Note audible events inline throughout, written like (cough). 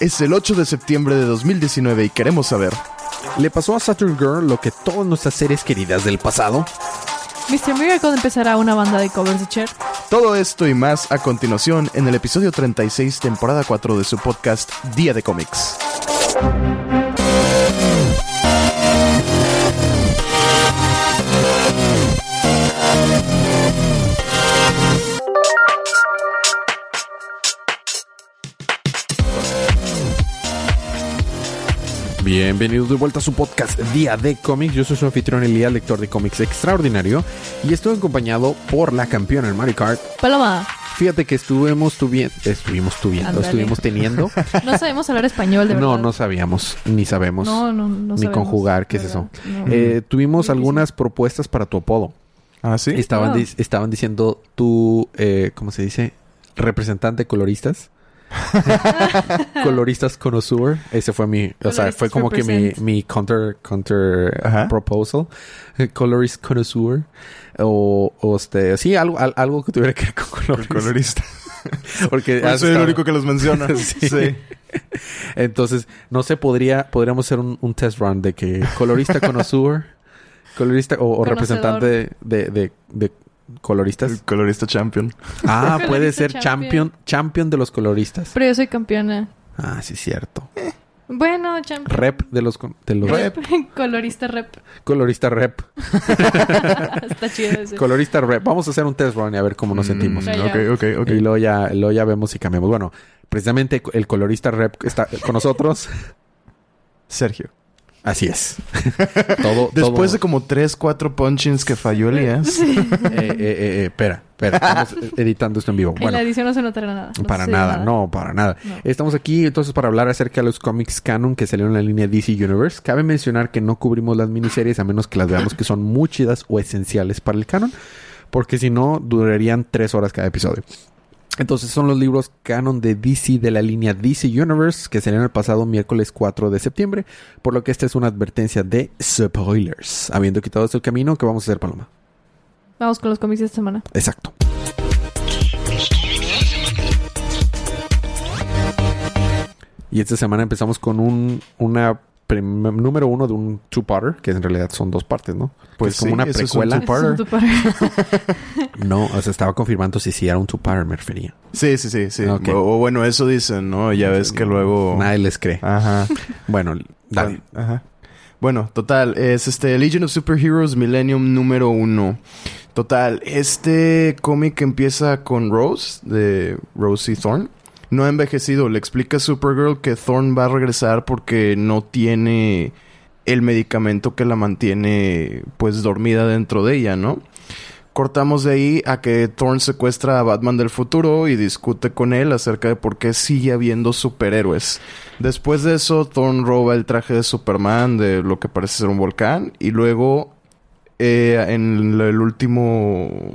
Es el 8 de septiembre de 2019 y queremos saber. ¿Le pasó a Saturn Girl lo que todas nuestras series queridas del pasado? Mr. Miracle empezará una banda de covers de Cher. Todo esto y más a continuación en el episodio 36, temporada 4 de su podcast Día de Cómics. Bienvenidos de vuelta a su podcast Día de Cómics. Yo soy su anfitrión Elías, lector de cómics extraordinario, y estoy acompañado por la campeona en Mario Kart. Paloma, Fíjate que estuvimos tuviendo, estuvimos tuviendo, estuvimos teniendo. (laughs) no sabemos hablar español, de verdad. no, no sabíamos, ni sabemos, No, no, no ni sabemos, conjugar, ¿qué es eso? no. Eh, tuvimos Difícil. algunas propuestas para tu apodo. ¿Ah, sí? Estaban, Oh. estaban diciendo tu, eh, ¿cómo se dice? Representante de coloristas. (laughs) coloristas connoisseur. Ese fue mi, o sea, fue como que mi, mi counter, counter Ajá. proposal. Eh, Colorist connoisseur. O, o este, sí, algo, al- algo que tuviera que ver con colores. colorista. (laughs) Porque Pues soy el único que los menciona. (laughs) Sí. sí. Entonces, no sé, podría, podríamos hacer un, un test run de que colorista connoisseur, colorista o, representante de, de, de coloristas. El colorista champion. Ah, puede ser champion, champion. champion de los coloristas. Pero yo soy campeona. Ah, sí, cierto. Bueno, champion. Rep de los, de los Rep. (laughs) Colorista rep. colorista rep. (laughs) Está chido ese. Colorista rep. Vamos a hacer un test run y a ver cómo nos sentimos. Mm, Ya, ok, ok, ok. Y luego ya, luego ya vemos si cambiamos. Bueno, precisamente el colorista rep está con nosotros. Sergio. Así es. (laughs) todo, Después todo- de como 3, 4 punchings que falló Elías. Eh, eh, eh, eh, espera, espera. Estamos (laughs) editando esto en vivo. en Bueno, la edición no se notará nada. No para nada, no, para nada. No. Estamos aquí entonces para hablar acerca de los cómics canon que salieron en la línea DC Universe. Cabe mencionar que no cubrimos las miniseries a menos que las veamos que son muy chidas o esenciales para el canon, porque si no, durarían tres horas cada episodio. Entonces son los libros canon de DC de la línea DC Universe que salieron el pasado miércoles 4 de septiembre, por lo que esta es una advertencia de spoilers. Habiendo quitado este camino, ¿qué vamos a hacer, Paloma? Vamos con los cómics de esta semana. Exacto. Y esta semana empezamos con un una número uno de un two-parter, que en realidad son dos partes, ¿no? Pues es como una eso es un precuela. es un two-parter. (laughs) no, o sea, estaba confirmando si sí era un two-parter, me refería. Sí, sí, sí, sí. O, o bueno, eso dicen, ¿no? Ya ves que luego... Nadie les cree. Ajá. (laughs) Bueno, dale. Bueno, ajá. Bueno, total, es este Legion of Superheroes Millennium número uno. Total, este cómic empieza con Rose, de Rosie Thorne. No ha envejecido, le explica a Supergirl que Thorne va a regresar porque no tiene el medicamento que la mantiene pues dormida dentro de ella, ¿no? Cortamos de ahí a que Thorne secuestra a Batman del futuro y discute con él acerca de por qué sigue habiendo superhéroes. Después de eso, Thorne roba el traje de Superman de lo que parece ser un volcán y luego eh, en el último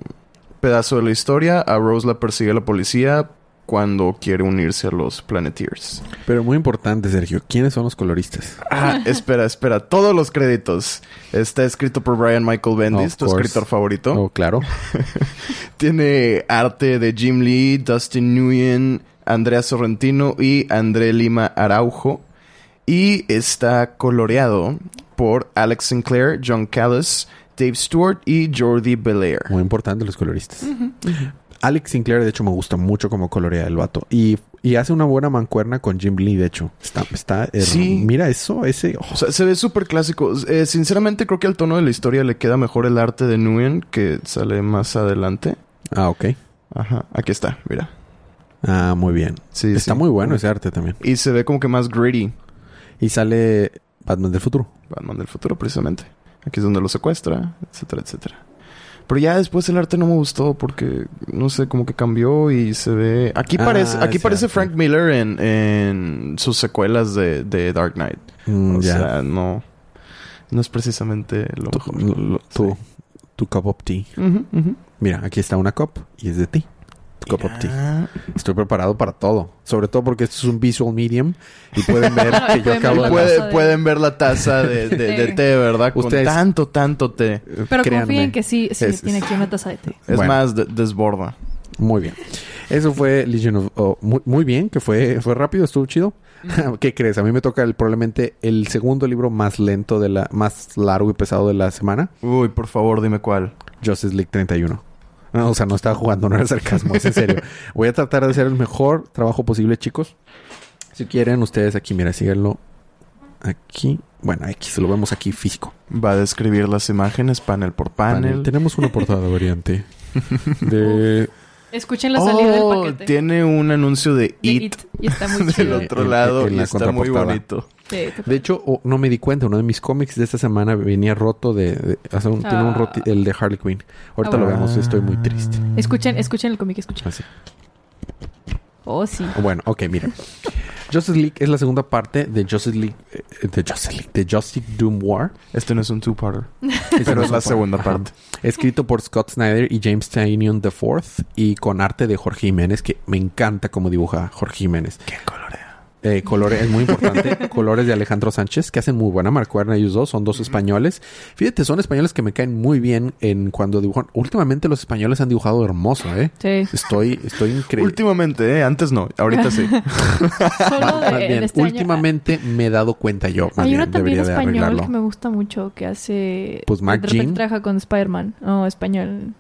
pedazo de la historia, a Rose la persigue la policía cuando quiere unirse a los Planeteers. Pero muy importante, Sergio, ¿quiénes son los coloristas? Ah, (laughs) espera, espera. Todos los créditos. Está escrito por Brian Michael Bendis, Of tu course. escritor favorito. Oh, claro. (laughs) Tiene arte de Jim Lee, Dustin Nguyen, Andrea Sorrentino y André Lima Araujo. Y está coloreado por Alex Sinclair, John Callis, Dave Stewart y Jordi Belair. Muy importante los coloristas. Alex Sinclair, de hecho, me gusta mucho como colorea el vato. Y, y hace una buena mancuerna con Jim Lee, de hecho. Está, está Sí. Mira eso, ese. oh, O sea, se ve súper clásico. Eh, sinceramente, creo que al tono de la historia le queda mejor el arte de Nguyen, que sale más adelante. Ah, ok. Ajá, aquí está, mira. Ah, muy bien. Sí, está sí. muy bueno ese arte también. Y se ve como que más gritty. Y sale Batman del futuro. Batman del futuro, precisamente. Aquí es donde lo secuestra, etcétera, etcétera. Pero ya después el arte no me gustó porque, no sé, como que cambió y se ve... Aquí Ah, parece, aquí parece. Frank Miller en, en sus secuelas de, de Dark Knight. Mm, o sea, no... No es precisamente lo tu, mejor. lo- tu, tu cup of tea. Mira, aquí está una cup y es de ti. Cup of tea. Estoy preparado para todo. Sobre todo porque esto es un visual medium y pueden ver (laughs) que yo pueden ver acabo de... puede- taza de- Pueden ver la taza de, de- de té. ¿verdad? Con Ustedes- tanto, tanto té. Pero Créanme. confíen que sí, sí, Es- tiene aquí una taza de té. Es Bueno. más, de- desborda. Muy bien. Eso fue Legion of... oh, muy, muy bien, que fue, fue rápido, estuvo chido. (laughs) ¿Qué crees? A mí me toca el, probablemente el segundo libro más lento de la... Más largo y pesado de la semana. Uy, por favor, dime cuál. Justice League 31. No, o sea, no estaba jugando, no era sarcasmo, es en serio. (laughs) Voy a tratar de hacer el mejor trabajo posible, chicos. Si quieren, ustedes aquí, mira, síganlo. Aquí. Bueno, aquí se lo vemos aquí físico. Va a describir las imágenes panel por panel. Tenemos una portada variante (laughs) de Escuchen la salida Oh, del paquete. tiene un anuncio de De It, It, Y está muy (laughs) del chido. otro lado en y está muy bonito. Sí. De hecho, oh, no me di cuenta. Uno de mis cómics de esta semana venía roto de... tiene un Ah. roti- el de Harley Quinn. Ahorita Ah, lo bueno. vemos. Estoy muy triste. Escuchen, escuchen el cómic, escuchen. Así. Oh, sí. Bueno, ok, mira. Justice League es la segunda parte de Justice League... eh, de Justice League. De Justice Doom War. Este no es un two-parter, (laughs) pero no es la segunda Ajá. parte. Escrito por Scott Snyder y James Tynion IV. Y con arte de Jorge Jiménez, que me encanta cómo dibuja Jorge Jiménez. ¿Qué colorea? Eh, colores, es muy importante. (laughs) colores de Alejandro Sánchez, que hacen muy buena marcuerna ellos dos. Son dos españoles. Fíjate, son españoles que me caen muy bien en cuando dibujan. Últimamente los españoles han dibujado hermoso, ¿eh? Sí. Estoy, estoy increíble. Últimamente, ¿eh? Antes no. Ahorita sí. (laughs) Solo de, Más bien, este año- últimamente me he dado cuenta yo. Más Hay bien, uno también debería de español arreglarlo. que me gusta mucho que hace. Pues repente Jean. trabaja con Spider-Man. No, español.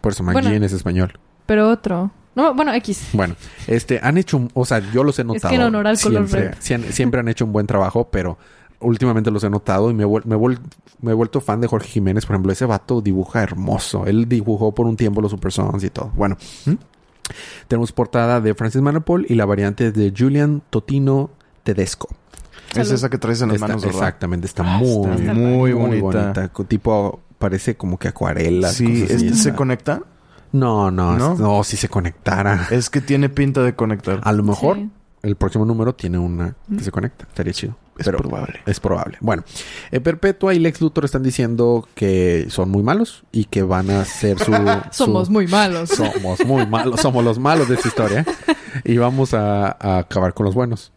Por eso Bueno. McGean es español. Pero otro. No, bueno, X. Bueno, este, han hecho, un- o sea, yo los he notado. en honor al color siempre, siempre han hecho un buen trabajo, pero últimamente los he notado y me, me, me he vuelto fan de Jorge Jiménez. Por ejemplo, ese vato dibuja hermoso. Él dibujó por un tiempo los Super Sons y todo. Bueno, ¿Mm? tenemos portada de Francis Manapol y la variante de Julian Totino Tedesco. es Salud. esa que traes en las Está- manos, ¿verdad? exactamente, está Ah, muy, está muy, muy bonita. Co- Tipo, parece como que acuarela. Sí, ¿este se conecta? No, no, ¿No? no, si se conectara. Es que tiene pinta de conectar. A lo mejor Sí. el próximo número tiene una que se conecta. Estaría chido. es Pero probable. es probable. Bueno, eh, Perpetua y Lex Luthor están diciendo que son muy malos y que van a hacer su... (laughs) Somos su- muy malos. Somos muy malos. Somos los malos de esta historia. (laughs) Y vamos a, a acabar con los buenos.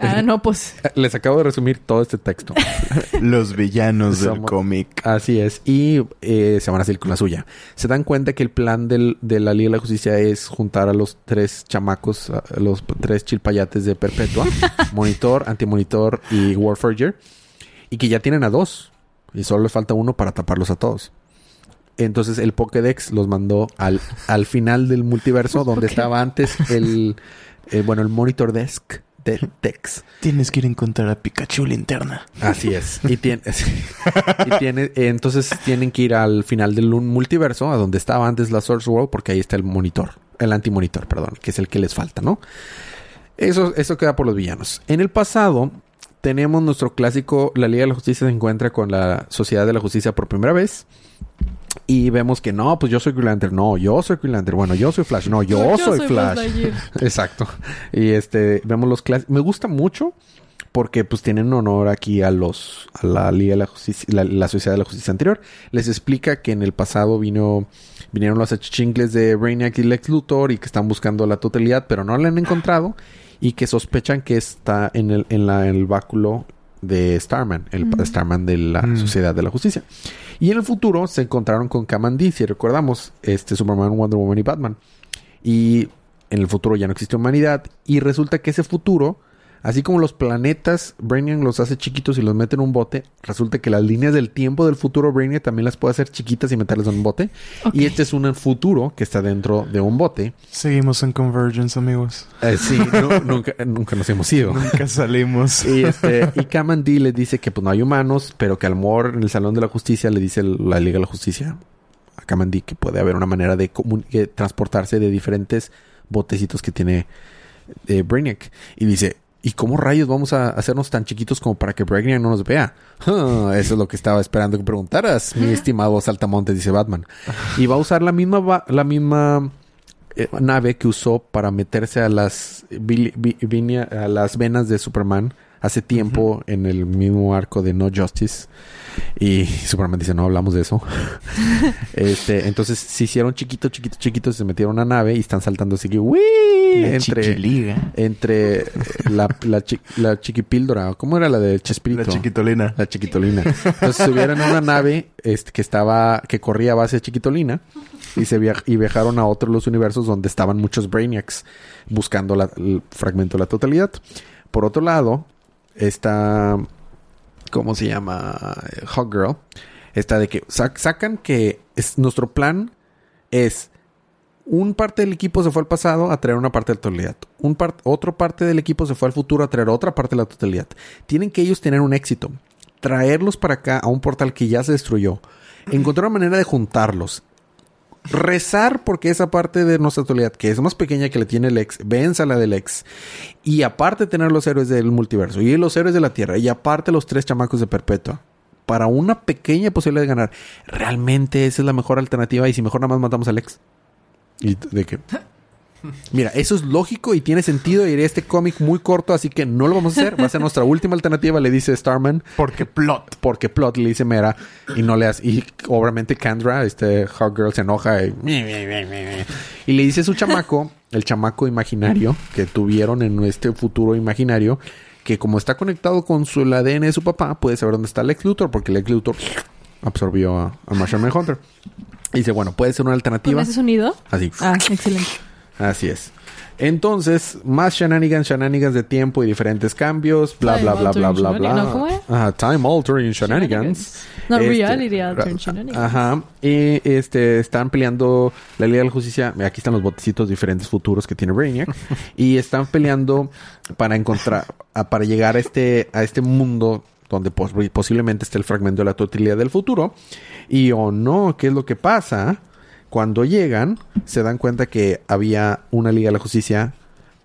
Ah, no, pues. (laughs) Eh, Les acabo de resumir todo este texto. (laughs) Los villanos del Somos- cómic. Así es. Y eh, se van a salir con la suya. Se dan cuenta que el plan del- de la Liga de la Justicia es juntar a los tres chamacos, a los tres chilpayates de Perpetua. (laughs) Monitor, Antimonitor y Warforger. Y que ya tienen a dos. Y solo les falta uno para taparlos a todos. Entonces el Pokédex los mandó al, al final del multiverso donde estaba antes el... eh, bueno, el Monitor Desk de Tex. Tienes que ir a encontrar a Pikachu linterna. Así es. (laughs) Y tiene, (laughs) y tiene, entonces tienen que ir al final del multiverso, a donde estaba antes la Source World, porque ahí está el monitor, el antimonitor, perdón, que es el que les falta, ¿no? Eso, eso queda por los villanos. En el pasado, tenemos nuestro clásico, la Liga de la Justicia se encuentra con la Sociedad de la Justicia por primera vez. Y vemos que no, pues yo soy Green Lantern. No, yo soy Green Lantern. Bueno, yo soy Flash. No, yo, (laughs) soy, Flash. (laughs) Exacto. Y este, vemos los clásicos. Me gusta mucho porque pues tienen honor aquí a los, a la Liga de la Justicia, la, la Sociedad de la Justicia anterior. Les explica que en el pasado vino, vinieron los achichincles de Brainiac y Lex Luthor y que están buscando la totalidad, pero no la han encontrado y que sospechan que está en el, en la, en el báculo de Starman, el Mm. Starman de la Mm. Sociedad de la Justicia. Y en el futuro se encontraron con Kamandi, si recordamos, este Superman, Wonder Woman y Batman. Y en el futuro ya no existe humanidad. Y resulta que ese futuro, así como los planetas, Brainiac los hace chiquitos y los mete en un bote. Resulta que las líneas del tiempo del futuro Brainiac también las puede hacer chiquitas y meterlas en un bote. Y este es un futuro que está dentro de un bote. Seguimos en Convergence, amigos. Eh, sí, no- (laughs) nunca, nunca nos hemos ido. Nunca salimos. Y, este, y Kamandi le dice que pues no hay humanos, pero que al amor en el Salón de la Justicia le dice la Liga de la Justicia a Kamandi que puede haber una manera de transportarse de diferentes botecitos que tiene eh, Brainiac. Y dice, ¿y cómo rayos vamos a hacernos tan chiquitos como para que Brainiac no nos vea? (laughs) Eso es lo que estaba esperando que preguntaras, mi estimado Saltamonte, dice Batman. Y va a usar la misma, la misma eh, nave que usó para meterse a las, a las venas de Superman hace tiempo en el mismo arco de No Justice. Y Superman dice, no hablamos de eso. (laughs) este, entonces se hicieron chiquitos, chiquitos, chiquitos, se metieron a una nave y están saltando así que entre chiquiliga. entre la, la, chi- la chiquipíldora. ¿Cómo era la de Chespirito? La chiquitolina. La chiquitolina. Entonces subieron a una nave este, que estaba, que corría a base de chiquitolina y se via- y viajaron a otros los universos donde estaban muchos Brainiacs buscando la- el fragmento de la totalidad. Por otro lado, está, ¿cómo se llama? Hot Girl. Está de que sac- sacan que es, nuestro plan es un parte del equipo se fue al pasado a traer una parte de la totalidad. Un par- otro parte del equipo se fue al futuro a traer otra parte de la totalidad. Tienen que ellos tener un éxito. Traerlos para acá a un portal que ya se destruyó. Encontrar una manera de juntarlos. Rezar porque esa parte de nuestra totalidad, que es más pequeña que la tiene el ex, venza la del ex. Y aparte tener los héroes del multiverso. Y los héroes de la Tierra. Y aparte los tres chamacos de Perpetua. Para una pequeña posibilidad de ganar. Realmente esa es la mejor alternativa. Y si mejor nada más matamos al ex. Y de que. Mira, eso es lógico y tiene sentido. Y este cómic muy corto, así que no lo vamos a hacer. Va a ser nuestra última alternativa, le dice Starman. Porque plot. Porque plot le dice Mera y no le hace. Y obviamente Kendra, este Hot Girl, se enoja y, y le dice a su chamaco, el chamaco imaginario que tuvieron en este futuro imaginario, que como está conectado con su, el ADN de su papá, puede saber dónde está Lex Luthor, porque Lex Luthor absorbió a, a Martian Manhunter. Y dice, bueno, puede ser una ¿Con alternativa. ese sonido? Así. Ah, excelente. Así es. Entonces, más shenanigans, shenanigans de tiempo y diferentes cambios, bla, Time bla, bla, bla, bla, bla. ¿Cómo era? Ajá, time altering shenanigans. No, Este, reality altering shenanigans. Ajá. Y este, están peleando la Liga de la Justicia. Aquí están los botecitos diferentes futuros que tiene Brainiac. (laughs) y están peleando para encontrar, a- para llegar a este, a este mundo donde pos- posiblemente esté el fragmento de la totalidad del futuro. Y o no, ¿qué es lo que pasa? Cuando llegan, se dan cuenta que había una Liga de la Justicia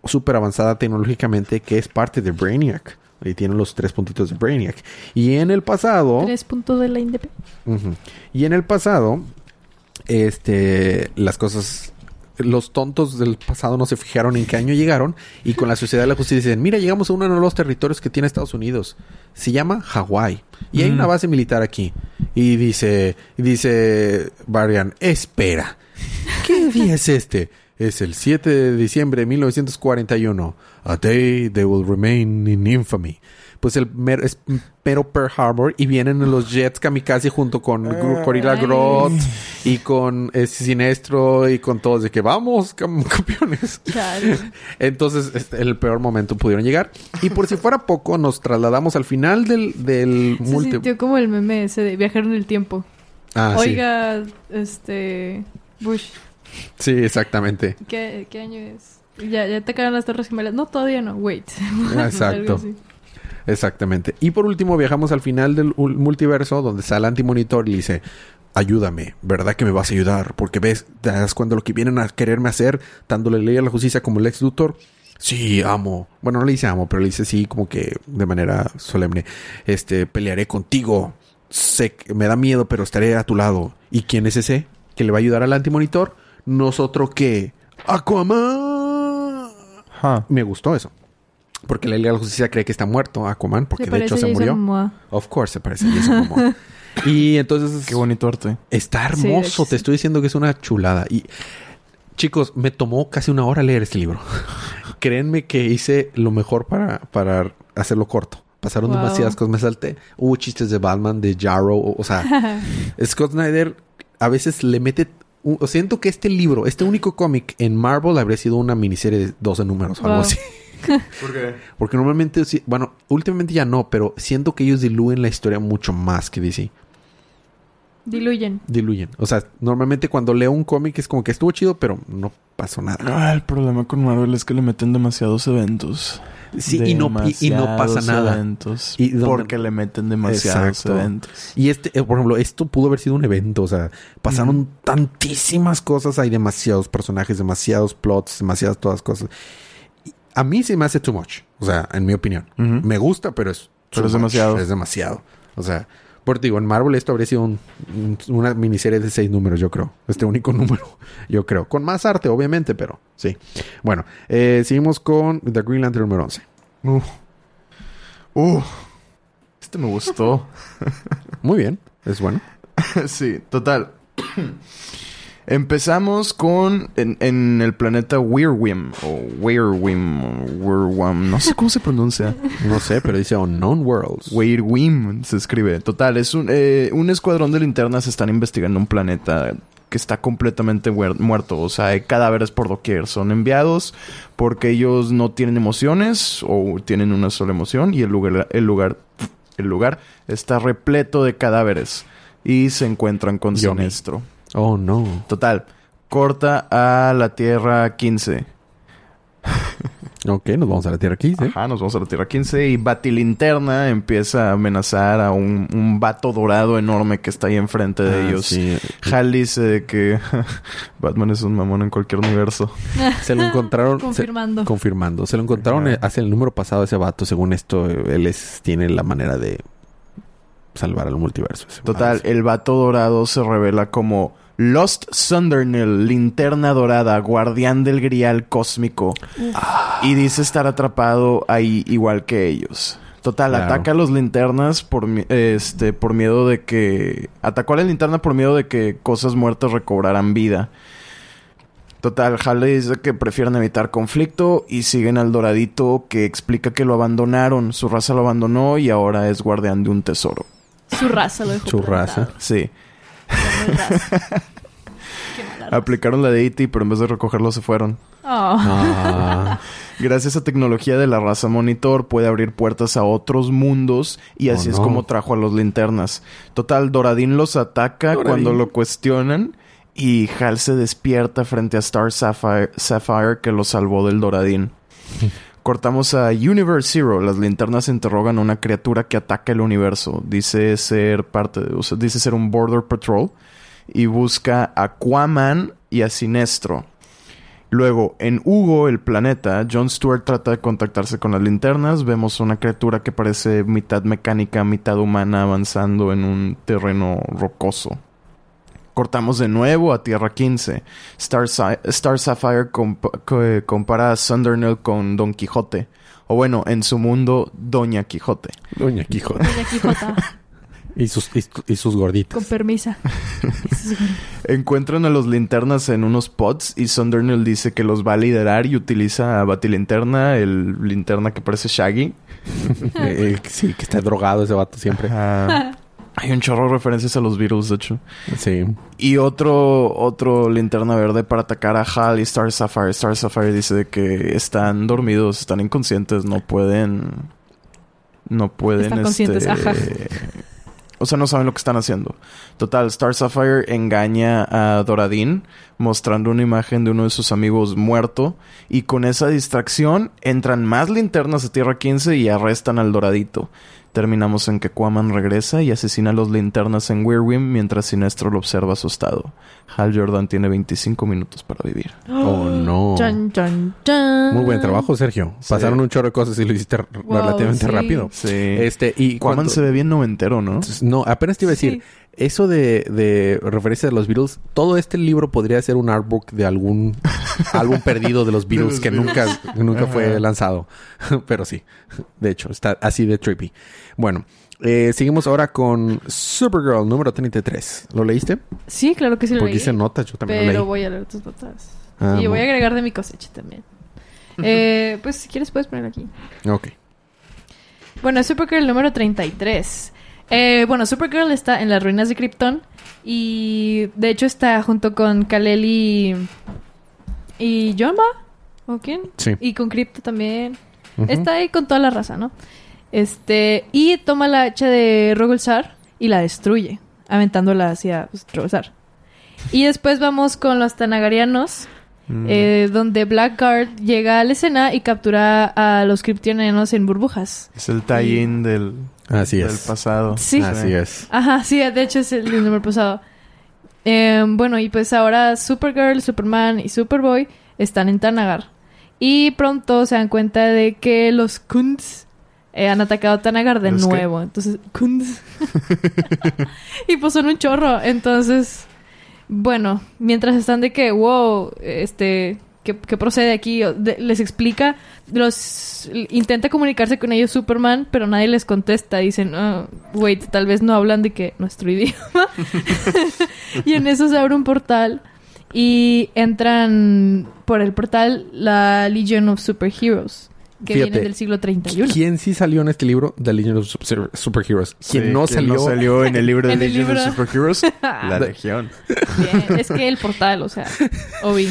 súper avanzada tecnológicamente que es parte de Brainiac. Y tiene los tres puntitos de Brainiac. Y en el pasado... Tres puntos de la independencia. Y en el pasado, este, las cosas, los tontos del pasado no se fijaron en qué año llegaron y con la Sociedad de la Justicia dicen, mira, llegamos a uno de los territorios que tiene Estados Unidos. Se llama Hawái y hay Mm. una base militar aquí. Y dice, dice Varian, espera, ¿qué (laughs) día es este? Es el 7 de diciembre de 1941. A day they will remain in infamy. Pues el mer- es mero Pearl Harbor y vienen los jets kamikaze junto con Gorilla Ay. Grodd y con eh, Sinestro y con todos de que vamos, cam- (laughs) campeones. Chale. Entonces, es el peor momento pudieron llegar. Y por si fuera poco, nos trasladamos al final del, del Se multi... sintió como el meme ese de viajar en el tiempo. Ah, sí. Oiga, este... Bush, Sí, exactamente. ¿qué, qué año es? Ya, ya te caen las torres gemelas. No, todavía no. Wait. (laughs) Exacto. Exactamente. Y por último, viajamos al final del ul- multiverso donde sale Antimonitor y le dice: Ayúdame, ¿verdad que me vas a ayudar? Porque ves, te das cuenta de lo que vienen a quererme hacer, dándole ley a la justicia como el ex Luthor. Sí, amo. Bueno, no le dice amo, pero le dice sí, como que de manera solemne. Este, pelearé contigo. Sé que me da miedo, pero estaré a tu lado. ¿Y quién es ese? ¿Que le va a ayudar al antimonitor? Nosotros que. Aquaman. Me gustó eso. Porque la Liga de la Justicia cree que está muerto Aquaman, porque Se de hecho se Jason murió. Momoa. Of course, se parece a Jason Momoa. (laughs) y entonces Qué bonito arte. está hermoso. Te sí. estoy diciendo que es una chulada. Y chicos, me tomó casi una hora leer este libro. (laughs) Créanme que hice lo mejor para, para hacerlo corto. Pasaron Wow. demasiadas cosas. Me salté. Hubo chistes de Batman, de Jarrow. O, o sea, (laughs) Scott Snyder a veces le mete... siento que este libro, este único cómic en Marvel habría sido una miniserie de 12 números o algo así. (laughs) ¿Por qué? Porque normalmente, bueno, últimamente ya no, pero siento que ellos diluyen la historia mucho más que DC. Diluyen. Diluyen. O sea, normalmente cuando leo un cómic es como que estuvo chido, pero no pasó nada. Ah, el problema con Marvel es que le meten demasiados eventos. Sí, y no, y, y no pasa nada. Eventos Y donde- porque le meten demasiados Exacto. eventos. Y este, eh, por ejemplo, esto pudo haber sido un evento. O sea, pasaron tantísimas cosas. Hay demasiados personajes, demasiados plots, demasiadas todas cosas. A mí se me hace too much. O sea, en mi opinión. Me gusta, pero es... Pero es much. demasiado. Es demasiado. O sea, por digo, en Marvel esto habría sido un- un- una miniserie de seis números, yo creo. Este único (laughs) número, yo creo. Con más arte, obviamente, pero sí. Bueno, eh, seguimos con The Green Lantern número 11. Uf. Uh, este me gustó. Muy bien. Es bueno. (laughs) sí, total. Empezamos con en, en el planeta Weirwim o Weirwim, Weirwam, no sé cómo se pronuncia. No sé, pero dice Unknown Worlds. Weirwim se escribe. Total, es un, eh, un escuadrón de linternas están investigando un planeta que está completamente muer- muerto. O sea, hay cadáveres por doquier. Son enviados porque ellos no tienen emociones o tienen una sola emoción y el lugar, el lugar, el lugar está repleto de cadáveres y se encuentran con Yummy. Sinestro. Oh, no. Total, corta a la Tierra 15. Ok, nos vamos a la Tierra 15. Ajá, nos vamos a la Tierra 15 y Batilinterna empieza a amenazar a un, un vato dorado enorme que está ahí enfrente de Ah, ellos. sí. Hal dice que (laughs) Batman es un mamón en cualquier universo. (laughs) Se lo encontraron. se- Confirmando. confirmando. Se lo encontraron Ajá. hace el número pasado ese vato. Según esto, él es, tiene la manera de salvar al multiverso. Total, el vato dorado se revela como Lost Sundernil, linterna dorada, guardián del grial cósmico. Y dice estar atrapado ahí igual que ellos. Total, Claro. ataca a los linternas por, este, por miedo de que... Atacó a la linterna por miedo de que cosas muertas recobraran vida. Total, Hal le dice que prefieren evitar conflicto y siguen al doradito que explica que lo abandonaron. Su raza lo abandonó y ahora es guardián de un tesoro. Su raza lo dejó Su plantado. raza. Sí. (laughs) Qué mala. Aplicaron la de E.T., pero en vez de recogerlo se fueron. Oh. Ah, (laughs) Gracias a tecnología de la raza Monitor puede abrir puertas a otros mundos y Oh, así es no. como trajo a los linternas. Total, Doradín los ataca Doradín. cuando lo cuestionan y Hal se despierta frente a Star Sapphire, Sapphire que lo salvó del Doradín. (laughs) Cortamos a Universe Zero. Las linternas interrogan a una criatura que ataca el universo. Dice ser parte de, o sea, dice ser un Border Patrol y busca a Aquaman y a Sinestro. Luego, en Hugo, el planeta, John Stewart trata de contactarse con las linternas. Vemos una criatura que parece mitad mecánica, mitad humana avanzando en un terreno rocoso. Cortamos de nuevo a Tierra 15. Star, Sa- Star Sapphire comp- co- compara a Sundernil con Don Quijote. O bueno, en su mundo, Doña Quijote. Doña Quijote. Doña Quijota, (laughs) Y sus, y, y sus gorditas. con permisa. (laughs) Encuentran a los linternas en unos pods y Sundernil dice que los va a liderar y utiliza a Batilinterna, el linterna que parece Shaggy. (laughs) Eh, eh, sí, que está drogado ese vato siempre. Ajá. (laughs) Hay un chorro de referencias a los Beatles, de hecho. Sí. Y otro, otro linterna verde para atacar a Hal y Star Sapphire. Star Sapphire dice de que están dormidos, están inconscientes, no pueden. No pueden. Están conscientes, este, ajá. O sea, no saben lo que están haciendo. Total, Star Sapphire engaña a Doradin mostrando una imagen de uno de sus amigos muerto. Y con esa distracción entran más linternas a Tierra 15 y arrestan al Doradito. Terminamos en que Quaman regresa y asesina a los linternas en Weirwim mientras Sinestro lo observa asustado. Hal Jordan tiene 25 minutos para vivir. Oh, no. Chan, chan, chan. Muy buen trabajo, Sergio. Sí. Pasaron un chorro de cosas y lo hiciste Wow, relativamente sí. rápido. Sí. Este, y Quaman se ve bien noventero, ¿no? No, apenas te iba a decir, Sí. Eso de, de referencia de los Beatles, todo este libro podría ser un artbook de algún (laughs) álbum perdido de los Beatles los que Beatles. nunca, nunca fue lanzado. (laughs) Pero sí, de hecho, está así de trippy. Bueno, eh, seguimos ahora con Supergirl número 33. ¿Lo leíste? Sí, claro que sí lo Porque leí. hice notas, yo también lo Pero leí. voy a leer tus notas. Ah, y voy a agregar de mi cosecha también. Eh, pues si quieres puedes ponerlo aquí. Ok. Bueno, Supergirl número 33. Eh, bueno, Supergirl está en las ruinas de Krypton. Y de hecho está junto con Kal-El y. ¿Y John Va? ¿O quién? Sí. Y con Krypto también. Está ahí con toda la raza, ¿no? Este. Y toma la hacha de Rogulzar y la destruye. Aventándola hacia pues, Rogulzar. Y después vamos con los Tanagarianos. Mm. eh, donde Blackguard llega a la escena y captura a los kryptonianos en burbujas. es el tie-in del, Así del es. pasado. Sí. Así es. Ajá, sí, de hecho es el número pasado. Eh, bueno, y pues ahora Supergirl, Superman y Superboy están en Tanagar. Y pronto se dan cuenta de que los Kunds eh, han atacado Tanagar de nuevo. Entonces, Kunds. (laughs) y pues son un chorro. Entonces, bueno, mientras están de que, wow, este, ¿qué, qué procede aquí? Les explica, los intenta comunicarse con ellos Superman, pero nadie les contesta. Dicen, ah, wait, tal vez no hablan de que nuestro (laughs) idioma. y en eso se abre un portal y entran por el portal la Legion of Superheroes, que Fíjate, vienen del siglo 31. ¿Quién sí salió en este libro? The Legend of Super- Superheroes. Sí, ¿Quién no ¿quién salió? en el libro (laughs) de Legion of. Superheroes? (laughs) La Legión. Bien, Es que el portal, o sea, obvio.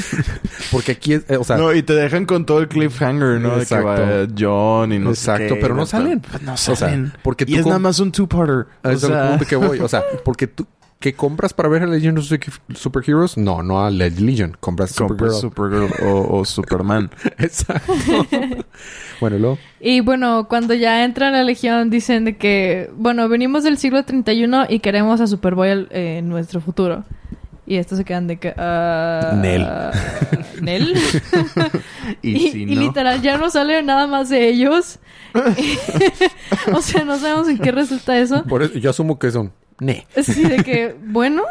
Porque aquí es... eh, o sea, no, y te dejan con todo el cliffhanger, ¿no? De que Exacto. va John y no sé Exacto, qué, pero no salen. pues no O sea, salen. porque y tú es com- nada más un two-parter. a O ese es el sea, punto que voy. O sea, (laughs) porque tú... ¿Qué compras para ver a Legend of Super- Superheroes? No, no a Legion. Compras compras Supergirl. O, o (laughs) Superman. Exacto. (laughs) bueno, y luego... Y bueno, cuando ya entra la Legión, dicen de que, bueno, venimos del siglo 31 y queremos a Superboy eh, en nuestro futuro. Y estos se quedan de que... ah, Nel. (laughs) Nel. Y, Y, si y literal, ya no sale nada más de ellos. o sea, no sabemos en qué resulta eso. Por eso, yo asumo que son... Ne. Así de que, bueno.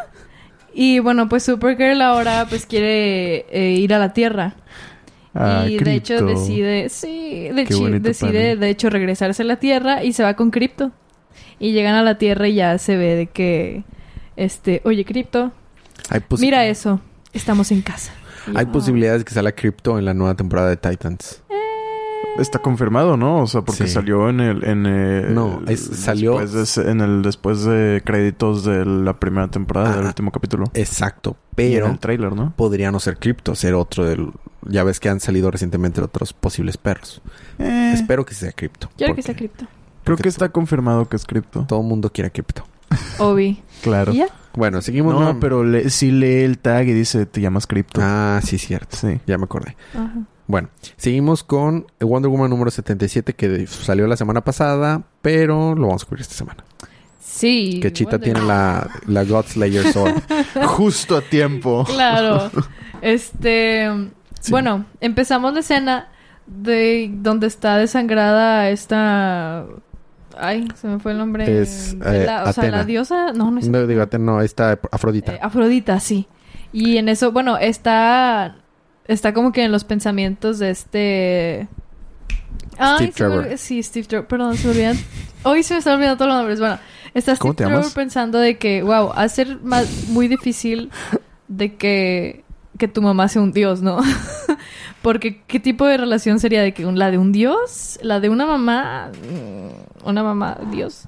Y bueno, pues Supergirl ahora pues quiere eh, ir a la Tierra. Ah, y de hecho decide, sí, de bonito decide panel. de hecho regresarse a la Tierra y se va con Crypto. Y llegan a la Tierra y ya se ve de que, este, oye Crypto, mira eso, estamos en casa. Y hay yo, posibilidades de que salga Crypto en la nueva temporada de Titans. Está confirmado, ¿no? O sea, porque Sí. salió en el... En el No, es- salió- Después de, ese- en el, después de créditos de la primera temporada, del Ah, último capítulo. Exacto. Y en Pero el trailer, ¿no? podría no ser Crypto, ser otro del... Ya ves que han salido recientemente otros posibles perros. Eh, Espero que sea Crypto. Quiero que sea Crypto. creo que está confirmado que es cripto. Todo el mundo quiere Crypto. Obi. Claro. ¿Y ya? Bueno, seguimos. No, nueva- pero le, sí lee el tag y dice, te llamas cripto. Ah, sí, cierto. Sí. Ya me acordé. Ajá. Bueno, seguimos con Wonder Woman número 77 que salió la semana pasada, pero lo vamos a cubrir esta semana. Sí. que Chita Wonder- tiene la, la God Slayer Sword. (laughs) Justo a tiempo. Claro. (laughs) Este. Sí. Bueno, empezamos la escena de donde está desangrada esta. Ay, se me fue el nombre. Es, eh, la- o sea, la diosa. No, no es. no, dígate, no, está Afrodita. eh, Afrodita, sí. Y en eso, bueno, está. Está como que en los pensamientos de este. Ay, Steve me Trevor. Sí, Steve Trevor. Perdón, se me olvidan. Hoy se me están olvidando todos los nombres. Bueno, está Steve ¿Cómo te Trevor llamas? pensando de que, wow, va a ser más, muy difícil de que, que tu mamá sea un dios, ¿no? (laughs) Porque, ¿qué tipo de relación sería de que la de un dios? ¿La de una mamá? Mm, Una mamá, dios.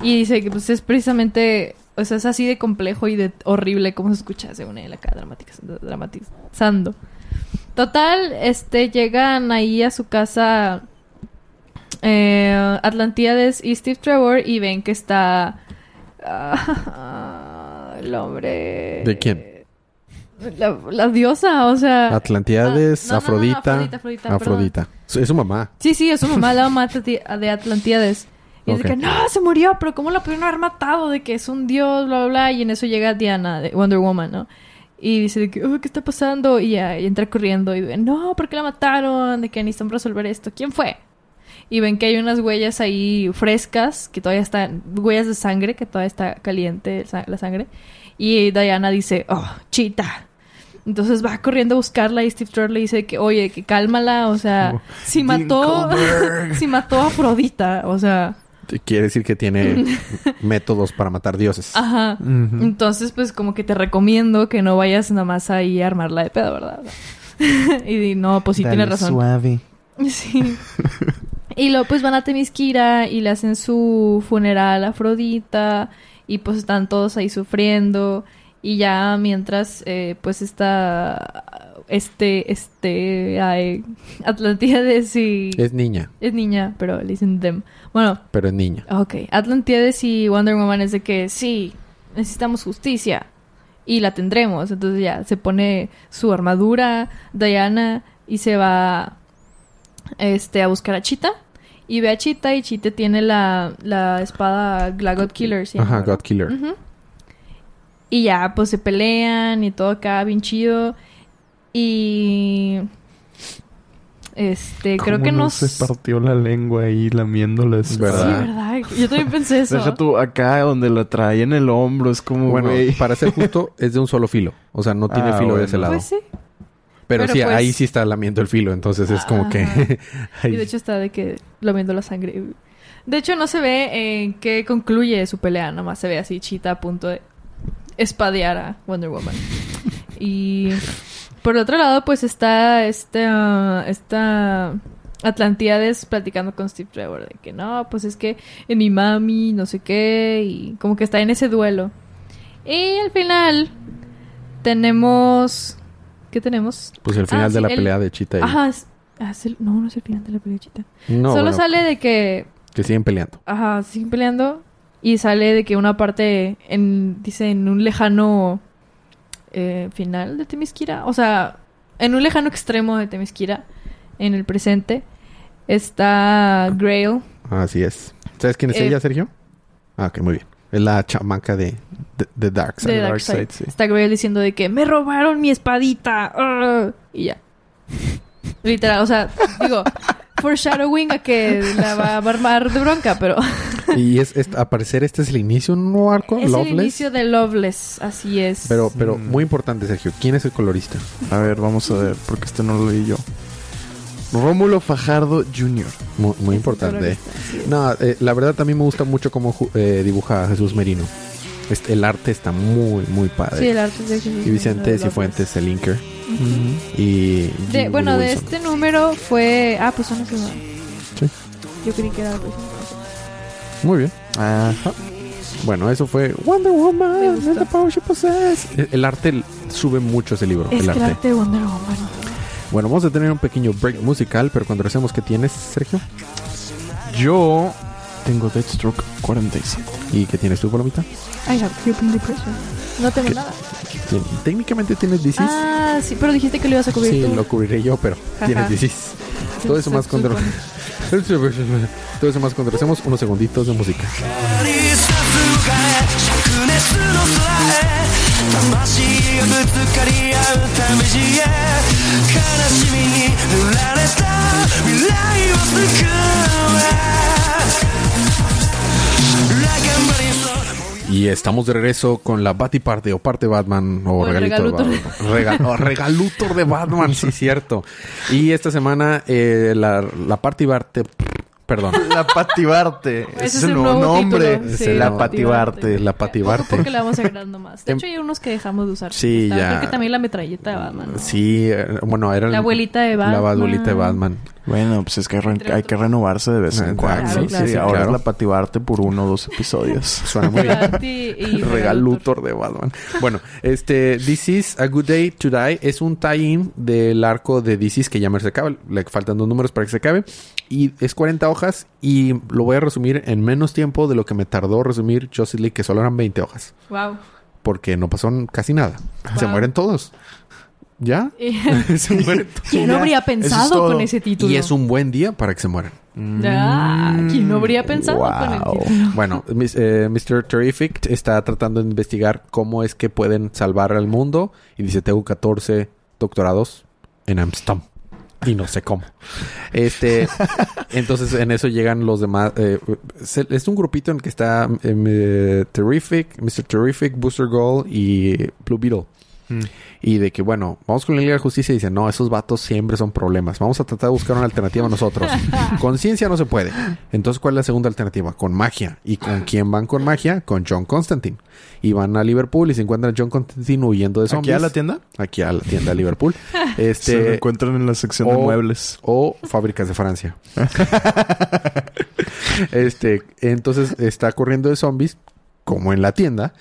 Y dice que pues es precisamente, o sea, es así de complejo y de horrible como se escucha según él acá dramatizando. Total, este, llegan ahí a su casa eh, Atlantiades y Steve Trevor y ven que está ah, (laughs) el hombre... ¿De quién? La, la diosa, o sea... Atlantiades, Ah, no, no, no, Afrodita. Afrodita, Afrodita. Es su mamá. Sí, sí, es su mamá, la mamá de de Atlantiades. Y Ok. dice que no, se murió, pero ¿cómo la pudieron haber matado? De que es un dios, bla, bla, bla. Y en eso llega Diana, de Wonder Woman, ¿no? Y dice de que, oh, ¿qué está pasando? Y ya y entra corriendo y dice, no, ¿por qué la mataron? De que necesitan resolver esto. ¿Quién fue? Y ven que hay unas huellas ahí frescas, que todavía están, huellas de sangre, que todavía está caliente la sangre. Y Diana dice, oh, chita. Entonces va corriendo a buscarla y Steve Trevor le dice que, oye, que cálmala, o sea, si mató, (laughs) si mató a Afrodita, o sea, Quiere decir que tiene (laughs) métodos para matar dioses. ajá. Entonces, pues como que te recomiendo que no vayas nada más ahí a armarla de pedo, ¿verdad? (laughs) y di, no, pues sí Dale tienes razón. Suave. Sí. y luego pues van a Temisquira y le hacen su funeral a Afrodita y pues están todos ahí sufriendo y ya mientras eh, pues está este este ay, Atlantiades y Es niña, es niña pero le dicen them bueno pero es niña. ok Atlantiades y Wonder Woman es de que sí necesitamos justicia y la tendremos entonces ya se pone su armadura Diana y se va este a buscar a Chita y ve a Chita y Chita tiene la, la espada Glagot Killer ¿sí? Ajá. God Killer. Y ya, pues se pelean y todo acá bien chido. Y. Este, creo ¿Cómo que no no. se partió la lengua ahí lamiéndoles. Sí, ¿Verdad? ¿verdad? Yo también pensé eso. Deja tú acá donde la trae en el hombro. Es como, Bueno, para ser justo, (laughs) es de un solo filo. O sea, no tiene Ah, filo de ese lado. Pues sí. Pero, Pero sí, pues- ahí sí está lamiendo el filo, entonces es como que... (laughs) ahí- Y de hecho está de que lamiendo la sangre. De hecho no se ve en qué concluye su pelea, nomás se ve así Chita a punto de espadear a Wonder Woman. y por el otro lado pues está esta, esta Atlantiades platicando con Steve Trevor de que no, pues es que en mi mami, no sé qué, y como que está en ese duelo. Y al final tenemos... ¿Qué tenemos? Pues el final Ah, de sí, la el- pelea de Chita y... Ajá, es- ah, es el- no, no es el final de la pelea de Chita. No, Solo bueno, sale de que, que siguen peleando. ajá, siguen peleando y sale de que una parte, en, dice, en un lejano eh, final de Temisquira, o sea, en un lejano extremo de Temisquira, en el presente, está Grail. Así es. ¿Sabes quién es Eh, ella, Sergio? Ah, ok, muy bien. Es la chamaca de, de, de Darkseid. de Darkseid, Darkseid. sí. Está Grail diciendo de que me robaron mi espadita. ugh", y ya. (laughs) Literal, o sea, digo, foreshadowing a que la va a armar de bronca, pero (laughs) Y es, es- a parecer este es el inicio de un nuevo arco, es Loveless. el inicio de Loveless, así es. Pero, pero Mm. muy importante, Sergio. ¿Quién es el colorista? A ver, vamos a ver, porque este no lo leí yo. Rómulo Fajardo Jr. Muy, muy importante. Es. No, eh, la verdad también me gusta mucho cómo eh, dibuja a Jesús Merino. Este, el arte está muy, muy padre. Sí, el arte es de Jesús y Vicente Cifuentes, el inker. Loveless. Y De, bueno, de este número fue... Ah, pues son las Sí. Yo creí que era. Muy bien. Ajá. Bueno, eso fue Wonder Woman. The power she possess. El, el arte sube mucho ese libro. Es el arte. el arte de Wonder Woman. Bueno, vamos a tener un pequeño break musical, pero cuando regresemos, ¿qué tienes, Sergio? Yo tengo Deathstroke 47. ¿Y qué tienes tú, Palomita? I have depression. No tengo nada. Tien- Técnicamente tienes disease. Ah, sí, pero dijiste que lo ibas a cubrir sí, tú. lo cubriré yo, pero Ajá. tienes disease. (laughs) Todo eso más cuando... Todo eso más cuando regresemos unos segunditos de música. Y estamos de regreso con la Batiparte o parte Batman o, O el regalito de regalutor. Batman. Rega- o regalutor de Batman, sí, cierto. Y esta semana eh, la, la Partibarte, perdón, (laughs) La Patibarte. Ese Ese es un nuevo nombre. título. Sí, la Patibarte. la Patibarte. Porque le vamos agregando más. De Em- hecho, hay unos que dejamos de usar. Sí, ya. Creo que también la metralleta de Batman. ¿no? Sí, eh, bueno, era La abuelita de Batman. La abuelita de Batman. Bueno, pues es que hay que renovarse de vez en cuando. Claro, Sí, claro. sí, Sí, ahora claro. es la Patibarte por uno o dos episodios. (laughs) Suena muy bien. (laughs) Regalutor de Batman. Bueno, este This is a Good Day to Die es un tie-in del arco de This is que ya me se acaba. Le faltan dos números para que se acabe. Y es 40 hojas y lo voy a resumir en menos tiempo de lo que me tardó resumir Justice League, que solo eran 20 hojas. Wow. Porque no pasó casi nada. Se mueren todos. ¿Ya? (laughs) (laughs) se mueren todos. (laughs) ¿Quién no habría es pensado con ese título? Y es un buen día para que se mueran. Ah, ¿Quién no habría pensado con el título? Bueno, mis- eh, Mr. Terrific está tratando de investigar cómo es que pueden salvar al mundo. Y dice, tengo 14 doctorados en Amsterdam. Y no sé cómo. Este, (laughs) entonces en eso llegan los demás. eh, es un grupito en el que está eh, Terrific, Mr. Terrific, Booster Gold y Blue Beetle. Mm. Y de que, bueno, vamos con la Liga de Justicia y dice, no, esos vatos siempre son problemas. Vamos a tratar de buscar una alternativa nosotros. (laughs) con ciencia no se puede. Entonces, ¿cuál es la segunda alternativa? Con magia. ¿Y con quién van con magia? Con John Constantine. Y van a Liverpool y se encuentran a John Constantine huyendo de zombies. ¿Aquí a la tienda? Aquí a la tienda de Liverpool. (laughs) Se lo Este... encuentran en la sección de muebles. O fábricas de Francia. (laughs) este, entonces está corriendo de zombies, como en la tienda.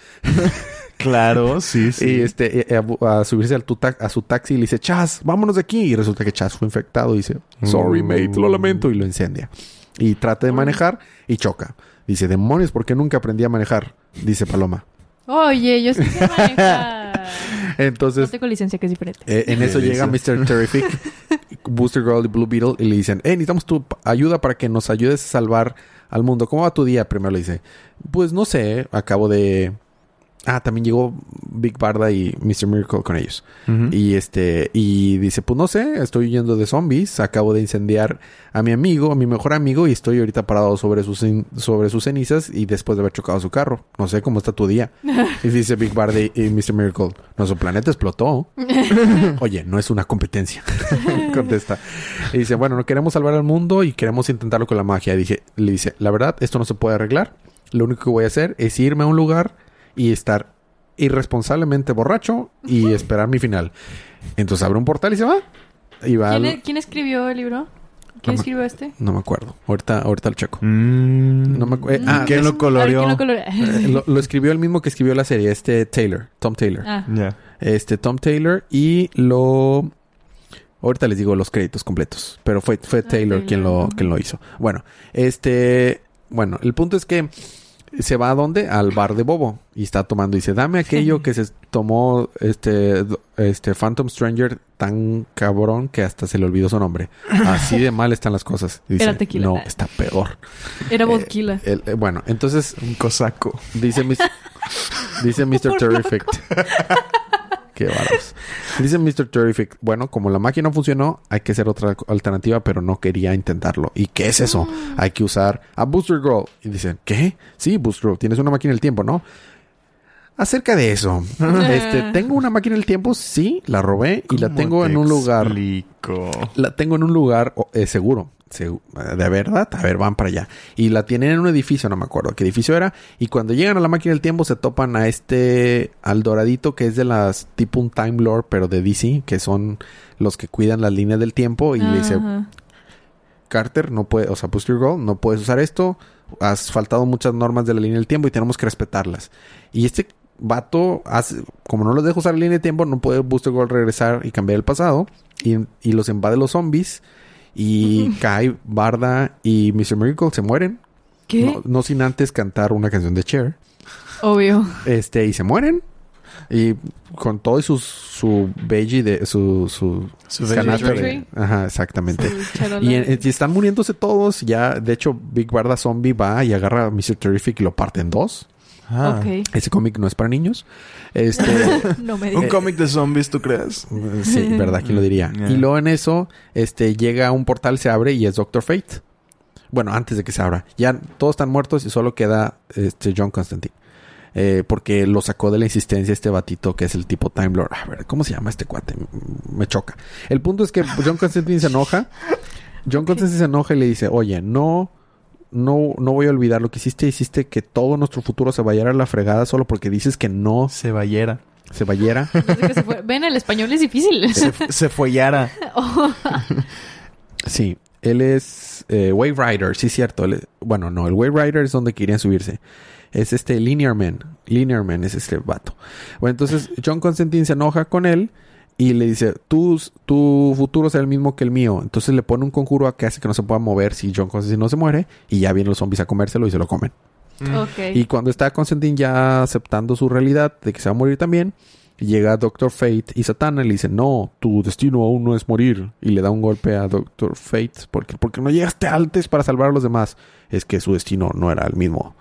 Claro, sí, (laughs) sí. Y este, a, a subirse al tu ta- a su taxi y le dice, Chas, vámonos de aquí. Y resulta que Chas fue infectado. Y dice, sorry, Mm. mate, lo lamento. Y lo incendia. Y trata de manejar y choca. Dice, demonios, ¿por qué nunca aprendí a manejar? Dice Paloma. Oye, yo sí sé manejar. (laughs) No Entonces, tengo licencia, que es diferente. eh, en eso llega. Mr. Terrific, (laughs) Booster Girl y Blue Beetle y le dicen, eh, necesitamos tu ayuda para que nos ayudes a salvar al mundo. ¿Cómo va tu día? Primero le dice, pues no sé, acabo de Ah, también llegó Big Barda y Mr. Miracle con ellos. Y este, y dice, pues no sé, estoy huyendo de zombies, acabo de incendiar a mi amigo, a mi mejor amigo, y estoy ahorita parado sobre sus, sobre sus cenizas y después de haber chocado su carro. No sé cómo está tu día. (laughs) y dice Big Barda y, y Mr. Miracle, nuestro planeta explotó. (laughs) Oye, no es una competencia. (laughs) Contesta. Y dice, bueno, no queremos salvar al mundo y queremos intentarlo con la magia. Y dije, le dice, la verdad, esto no se puede arreglar. Lo único que voy a hacer es irme a un lugar y estar irresponsablemente borracho y esperar mi final. Entonces abre un portal y se va. Y va ¿Quién, al- quién escribió el libro? No ¿Quién me- escribió este? No me acuerdo. Ahorita, ahorita lo checo. Mm. No me eh, ah, ¿Quién lo coloreó? ¿quién lo coloreó? (laughs) Eh, lo, lo escribió el mismo que escribió la serie, este Taylor, Tom Taylor. ah. Ya. Este Tom Taylor y lo ahorita les digo los créditos completos, pero fue fue Taylor Taylor, quien lo quien lo hizo. Bueno, este bueno, el punto es que se va a dónde? Al bar de Bobo y está tomando y dice, "Dame aquello que se tomó este este Phantom Stranger tan cabrón que hasta se le olvidó su nombre. (laughs) Así de mal están las cosas." Y dice, Era tequila. No, está peor. Era vodquila. El- eh, bueno, entonces Un cosaco. Dice, mis- (laughs) dice Mr. Terrific. (laughs) Qué bárbaros. Dice Mr. Terrific. Bueno, como la máquina no funcionó, hay que hacer otra alternativa, pero no quería intentarlo. ¿Y qué es eso? Hay que usar a Booster Girl. Y dicen, ¿qué? Sí, Booster Girl. Tienes una máquina del tiempo, ¿no? Acerca de eso. (laughs) este, tengo una máquina del tiempo, sí, la robé y la ¿Cómo tengo te en un lugar. explico? La tengo en un lugar eh, seguro. De verdad, a ver, van para allá. Y la tienen en un edificio, no me acuerdo qué edificio era. Y cuando llegan a la máquina del tiempo, se topan a este, al doradito, que es de las, tipo un Time Lord, pero de DC, que son los que cuidan las líneas del tiempo. Y le dice. Carter, no puede, o sea, Booster Girl, no puedes usar esto. Has faltado muchas normas de la línea del tiempo y tenemos que respetarlas. Y este vato, hace, como no los deja usar la línea de tiempo, no puede Booster Girl regresar y cambiar el pasado. Y, y los invade los zombies. Y Kai, Barda y Mr. Miracle se mueren. ¿Qué? No, no sin antes cantar una canción de Cher. Obvio. Este, y se mueren. Y con todo y su, su veggie de su, su, Su canasta de-. Ajá, exactamente. Y, en- y están muriéndose todos. Ya, de hecho, Big Barda Zombie va y agarra a Mr. Terrific y lo parte en dos. Ah. Ese cómic no es para niños. Este, (laughs) No me Un cómic de zombies, ¿tú crees? sí, verdad, ¿quién lo diría? Y luego en eso, este, llega un portal, se abre y es Doctor Fate. Bueno, antes de que se abra. Ya todos están muertos y solo queda este John Constantine. Eh, porque lo sacó de la insistencia este batito que es el tipo Time Lord. A ver, ¿cómo se llama este cuate? Me choca. El punto es que John Constantine se enoja. John. Constantine se enoja y le dice, oye, no, no, no voy a olvidar lo que hiciste. Hiciste que todo nuestro futuro se vayara a la fregada solo porque dices que no se vayara. No sé qué se fue. Ven, el español es difícil. Se, se follara. (laughs) Sí, él es eh, Wave Rider, sí, cierto. Él es- bueno, no, el Wave Rider es donde querían subirse. Es este Linear Man. Linear Man es este vato. Bueno, entonces John Constantine se enoja con él y le dice: tu, tu futuro será el mismo que el mío. Entonces le pone un conjuro que hace que no se pueda mover si John Constantine no se muere. Y ya vienen los zombies a comérselo y se lo comen. ok. Y cuando está Constantine ya aceptando su realidad de que se va a morir también, llega Doctor Fate y Satana y le dice, no, tu destino aún no es morir. Y le da un golpe a Doctor Fate porque, porque no llegaste antes para salvar a los demás. Es que su destino no era el mismo.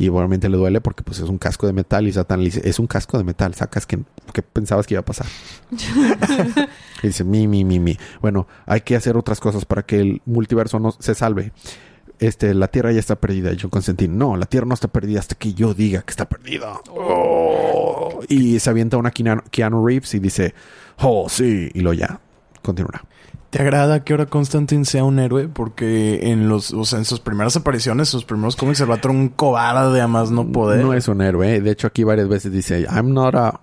Y obviamente le duele porque pues es un casco de metal y Satana le dice, es un casco de metal, sacas que, que pensabas que iba a pasar. (laughs) y dice, mi, mi, mi, mi. Bueno, hay que hacer otras cosas para que el multiverso no se salve este, la Tierra ya está perdida. Y John Constantine, no, la Tierra no está perdida hasta que yo diga que está perdida. Oh. Y se avienta una Keanu, Reeves y dice, oh, sí. Y lo ya, continúa. ¿Te agrada que ahora Constantine sea un héroe? Porque en los, o sea, en sus primeras apariciones, sus primeros cómics, el vato era un cobarde a más no poder. No es un héroe. ¿eh? De hecho, aquí varias veces dice, I'm not a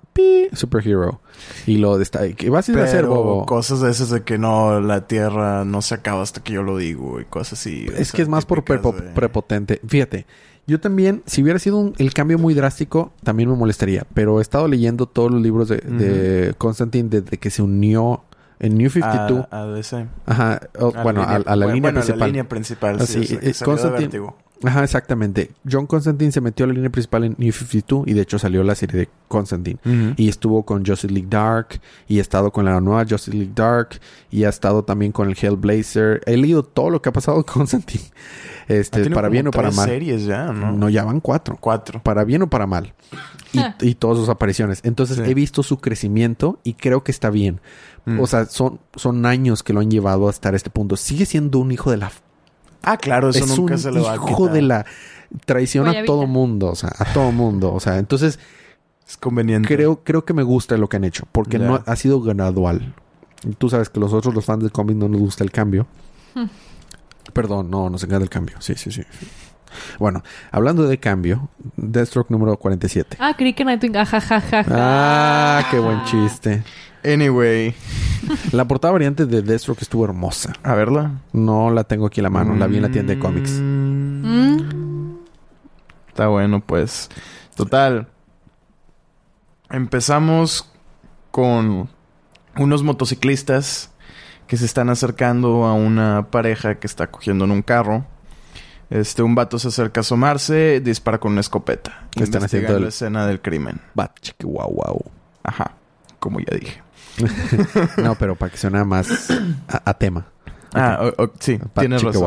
superhero. Y lo está, ¿qué vas a ir a hacer, bobo? cosas de esas de que no, la tierra no se acaba hasta que yo lo digo y cosas así. Es que es más por típicas prepo- de- prepotente. Fíjate, yo también, si hubiera sido un- el cambio muy drástico, también me molestaría. Pero he estado leyendo todos los libros de, de Constantine desde que se unió en New 52. A, a DC. Ajá, o- A bueno, línea- a, a la línea bueno, línea principal, Así, sí. eh, salió de Constantine-. Ajá, exactamente. John Constantine se metió a la línea principal en New 52 y de hecho salió la serie de Constantine. Y estuvo con Justice League Dark y ha estado con la nueva Justice League Dark y ha estado también con el Hellblazer. He leído todo lo que ha pasado con Constantine. (laughs) Este, para bien o para mal. series ya, ¿no? No, ya van cuatro. Cuatro. Para bien o para mal. Y, Ah. y todas sus apariciones. Entonces Sí. he visto su crecimiento y creo que está bien. Mm. O sea, son, son años que lo han llevado a estar a este punto. Sigue siendo un hijo de la Ah, claro, eso es nunca un se le va a hijo de la traición a todo mundo, o sea, a todo mundo, o sea, entonces Es conveniente. creo creo que me gusta lo que han hecho, porque no ha sido gradual. Y Tú sabes que nosotros los fans de cómic no nos gusta el cambio. Hmm. Perdón, no, nos encanta el cambio. Sí, sí, sí. Bueno, hablando de cambio, Deathstroke número 47. Ah, creí que Nightwing. Ajajaja. Ah, qué buen chiste. Anyway, La portada variante de Deathstroke estuvo hermosa. a verla. No la tengo aquí a la mano, la vi en la tienda de cómics. Mm. Está bueno, pues. Total. Empezamos con unos motociclistas que se están acercando a una pareja que está cogiendo en un carro. Este, un vato se acerca a asomarse, dispara con una escopeta. Están haciendo el- la escena del crimen. Bat, guau, guau. Ajá, como ya dije. (laughs) No, pero para que suene más a, a tema. Ah, o- o- sí, Bat, tienes razón.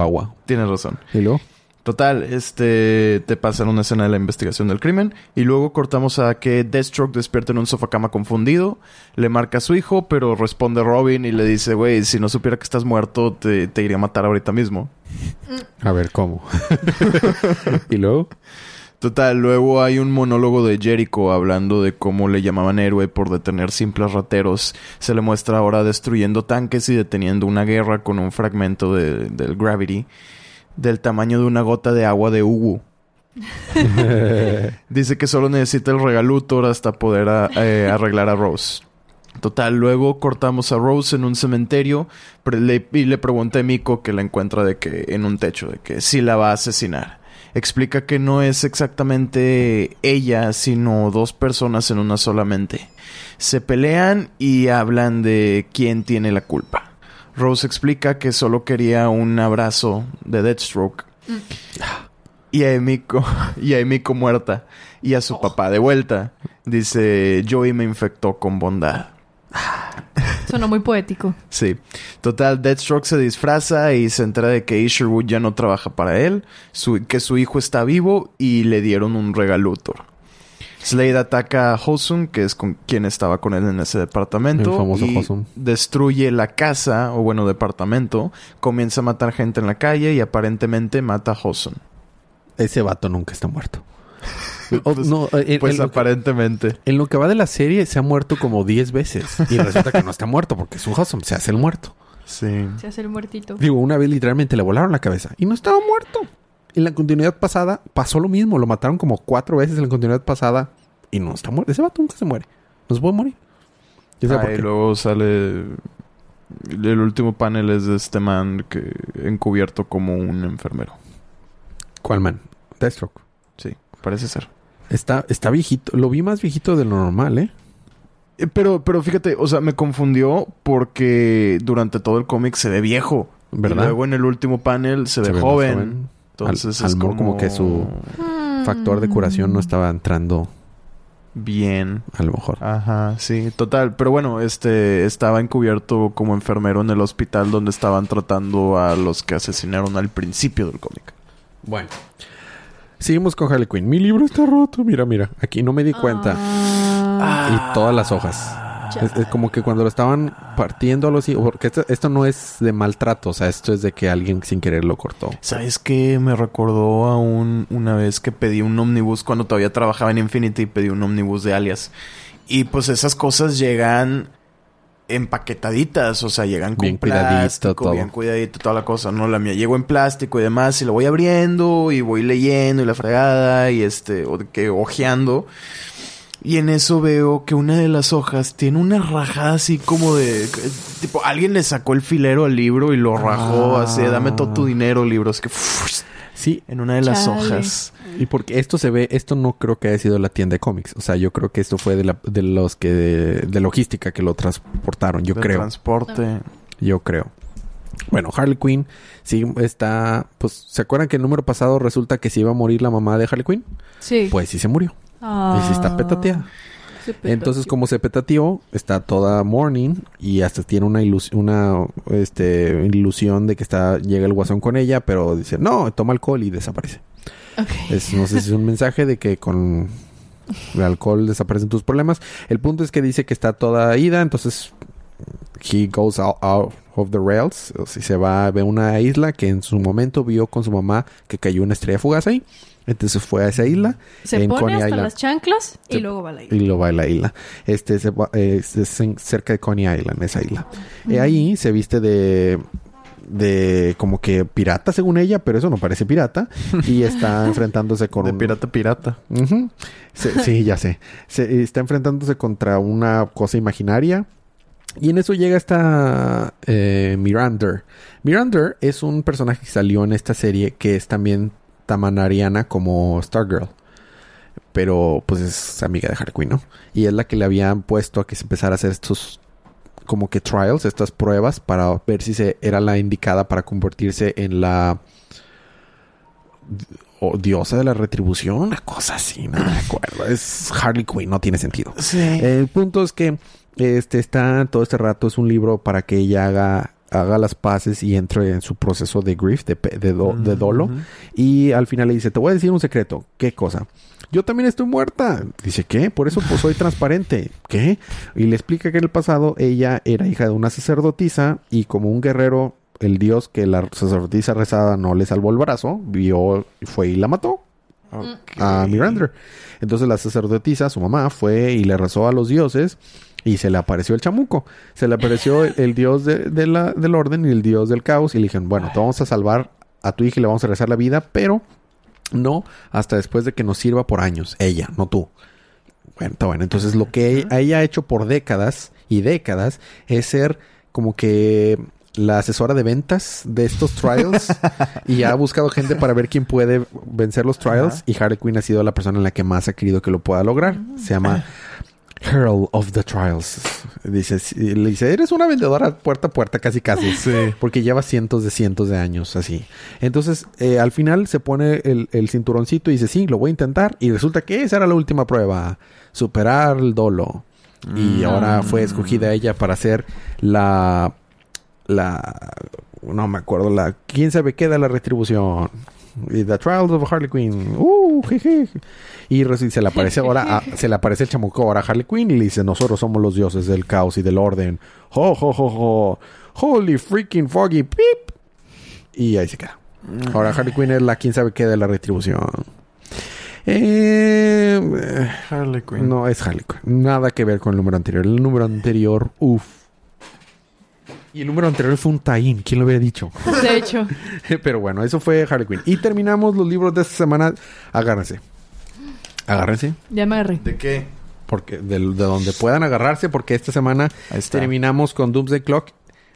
Tienes razón. ¿Y luego? Total, este te pasan una escena de la investigación del crimen y luego cortamos a que Deathstroke despierta en un sofacama confundido, le marca a su hijo, pero responde Robin y le dice, güey, si no supiera que estás muerto, te, te iría a matar ahorita mismo. A ver, ¿cómo? (laughs) ¿Y luego? Total, luego hay un monólogo de Jericho hablando de cómo le llamaban héroe por detener simples rateros. Se le muestra ahora destruyendo tanques y deteniendo una guerra con un fragmento de- del Gravity del tamaño de una gota de agua de Ugu. (laughs) Dice que solo necesita el regalutor hasta poder a- eh, arreglar a Rose. Total, luego cortamos a Rose en un cementerio le- y le pregunta a Miko que la encuentra de que en un techo, de que sí la va a asesinar. Explica que no es exactamente ella, sino dos personas en una sola mente. Se pelean y hablan de quién tiene la culpa. Rose explica que solo quería un abrazo de Deathstroke. Y a Emiko, (laughs) y a Emiko muerta. Y a su papá de vuelta. Dice, Joey me infectó con bondad. (laughs) Sonó muy poético. Sí. Total, Deathstroke se disfraza y se entera de que Isherwood ya no trabaja para él, su- que su hijo está vivo y le dieron un regalutor. Slade ataca a Hosum, que es con quien estaba con él en ese departamento, El famoso y Hosum. destruye la casa, o bueno, departamento, comienza a matar gente en la calle y aparentemente mata a Hosum. Ese vato nunca está muerto. O- Pues- no, eh, en, Pues en lo que, aparentemente. en lo que va de la serie se ha muerto como 10 veces. Y resulta que no está muerto porque es un Hudson. Se hace el muerto. Sí. Se hace el muertito. Digo, una vez literalmente le volaron la cabeza. Y no estaba muerto. En la continuidad pasada pasó lo mismo. Lo mataron como cuatro veces en la continuidad pasada. Y no está muerto. Ese vato nunca se muere. No se puede morir. ¿Quién sabe Ah, y luego sale... El último panel es de este man que encubierto como un enfermero. ¿Cuál man? Deathstroke. Sí, parece ser. Está, está viejito. Lo vi más viejito de lo normal, ¿eh? Eh, Pero, pero fíjate, o sea, me confundió porque durante todo el cómic se ve viejo. ¿Verdad? Y luego en el último panel se, ve joven. Entonces Al- es al como... como que su factor de curación no estaba entrando Bien. a lo mejor. Ajá, sí, total. Pero bueno, este estaba encubierto como enfermero en el hospital donde estaban tratando a los que asesinaron al principio del cómic. Bueno. Seguimos con Harley Quinn. Mi libro está roto. Mira, mira. Aquí no me di cuenta. Ah, Y todas las hojas. Es, es como que cuando lo estaban partiendo algo así. Porque esto, esto no es de maltrato. O sea, esto es de que alguien sin querer lo cortó. ¿Sabes qué? Me recordó a un, una vez que pedí un omnibus cuando todavía trabajaba en Infinity y pedí un omnibus de alias. Y pues esas cosas llegan empaquetaditas, o sea, llegan con Bien cuidadito, todo. bien cuidadito, toda la cosa. No, la mía llegó en plástico y demás, y lo voy abriendo y voy leyendo y la fregada y este, o de que ojeando. Y en eso veo que una de las hojas tiene una rajada así como de... Tipo, alguien le sacó el filero al libro y lo rajó Ah. así, dame todo tu dinero, libro. Es que... Sí. en una de las Chale. hojas. Y porque esto se ve, esto no creo que haya sido la tienda de cómics. O sea, yo creo que esto fue de, la, de los que de, logística que lo transportaron. Yo de creo. transporte. Yo creo. Bueno, Harley Quinn sí está... Pues, ¿se acuerdan que el número pasado resulta que se iba a morir la mamá de Harley Quinn? Sí. Pues sí se murió. Y sí está petateada. Se. Entonces, como se petateó, está toda morning y hasta tiene una, ilus- una este, ilusión de que está llega el guasón con ella, pero dice, no, toma alcohol y desaparece. Es, no sé si es un mensaje de que con el alcohol desaparecen tus problemas. El punto es que dice que está toda ida, entonces he goes out, out of the rails. O sea, se va a ver una isla que en su momento vio con su mamá que cayó una estrella fugaz ahí. Entonces fue a esa isla Se en pone Coney hasta Island. las chanclas y Se- luego va a la y isla. lo va a la isla. Este se va- eh, es- es en- cerca de Coney Island, esa isla. Y ahí se viste de de como que pirata según ella, pero eso no parece pirata y está (laughs) enfrentándose con De un- pirata pirata. Ujú. Se- sí, ya sé. Se, está enfrentándose contra una cosa imaginaria. Y en eso llega esta eh, Mirander. Mirander es un personaje que salió en esta serie que es también tamanariana como Stargirl. Pero pues es amiga de Harley Quinn, ¿no? Y es la que le habían puesto a que se empezara a hacer estos como que trials, estas pruebas para ver si se era la indicada para convertirse en la o diosa de la retribución, una cosa así, no me acuerdo. Es Harley Quinn, no tiene sentido. Sí. El punto es que este está todo este rato es un libro para que ella haga haga las paces y entre en su proceso de grief, de, de, do- de dolo. Y al final le dice, te voy a decir un secreto. ¿Qué cosa? Yo también estoy muerta. Dice, ¿qué? Por eso pues, soy transparente. (laughs) ¿Qué? Y le explica que en el pasado ella era hija de una sacerdotisa y como un guerrero, el dios que la sacerdotisa rezada no le salvó el brazo, vio, fue y la mató a Mirander. Entonces la sacerdotisa, su mamá, fue y le rezó a los dioses y se le apareció el chamuco. Se le apareció el, el dios de, de la, del orden y el dios del caos y le dijeron, bueno, te vamos a salvar a tu hija y le vamos a rezar la vida, pero no hasta después de que nos sirva por años. Ella, no tú. Bueno, está bueno. Entonces lo que ella ha hecho por décadas y décadas es ser como que la asesora de ventas de estos trials (laughs) y ha buscado gente para ver quién puede vencer los trials Ajá. y Harley Quinn ha sido la persona en la que más ha querido que lo pueda lograr. Se llama (laughs) Herald of the Trials. Dice, le dice, eres una vendedora puerta a puerta casi casi. (laughs) Sí. Porque lleva cientos de cientos de años así. Entonces, eh, al final se pone el, el cinturoncito y dice, sí, lo voy a intentar. Y resulta que esa era la última prueba. Superar el dolo. Y Mm. ahora fue escogida ella para ser la... La... No me acuerdo la... ¿Quién sabe qué da la retribución? The Trials of Harley Quinn. Uh, jeje. Y se le aparece ahora, a- se le aparece el chamuco ahora a Harley Quinn y le dice, nosotros somos los dioses del caos y del orden. Ho, ho, ho, ho. Holy freaking foggy pip. Y ahí se queda. Ahora Harley Quinn es la quién sabe qué de la retribución. Eh, eh, Harley Quinn. no es Harley Quinn. Nada que ver con el número anterior. El número anterior, uff. Y el número anterior fue un taín. ¿Quién lo hubiera dicho? De hecho. (laughs) Pero bueno, eso fue Harley Quinn. Y terminamos los libros de esta semana. Agárrense. Agárrense. Ya me agarré. ¿De qué? Porque de, de donde puedan agarrarse, porque esta semana terminamos con Doomsday Clock.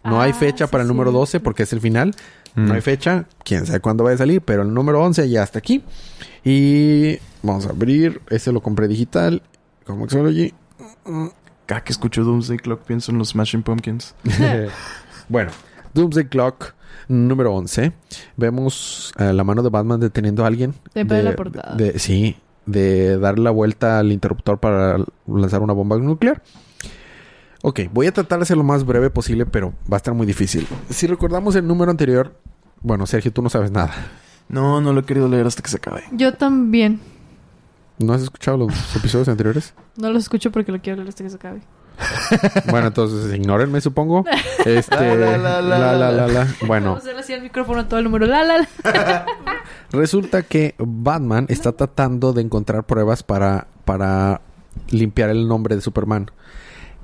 No hay Ah, fecha sí, para el número cierto. 12 porque es el final. Mm. No hay fecha. Quién sabe cuándo vaya a salir, pero el número 11 ya está aquí. Y vamos a abrir. Este lo compré digital. Como Xology. Cada que escucho Doomsday Clock pienso en los Smashing Pumpkins. (laughs) bueno, Doomsday Clock número 11. Vemos eh, la mano de Batman deteniendo a alguien. Te pone la portada. de- sí, de darle la vuelta al interruptor para lanzar una bomba nuclear. Ok, voy a tratar de hacer lo más breve posible, pero va a estar muy difícil. Si recordamos el número anterior, bueno, Sergio, tú no sabes nada. No, no lo he querido leer hasta que se acabe. Yo también. ¿No has escuchado los (laughs) episodios anteriores? No lo escucho porque lo quiero leer hasta que se acabe. (laughs) Bueno, entonces ignórenme, supongo. (laughs) Este, La, la, la, la, la, la, la, la. Bueno, Vamos a hacerle así al micrófono todo el número. La, la, la. Resulta que Batman está tratando de encontrar pruebas para, para limpiar el nombre de Superman.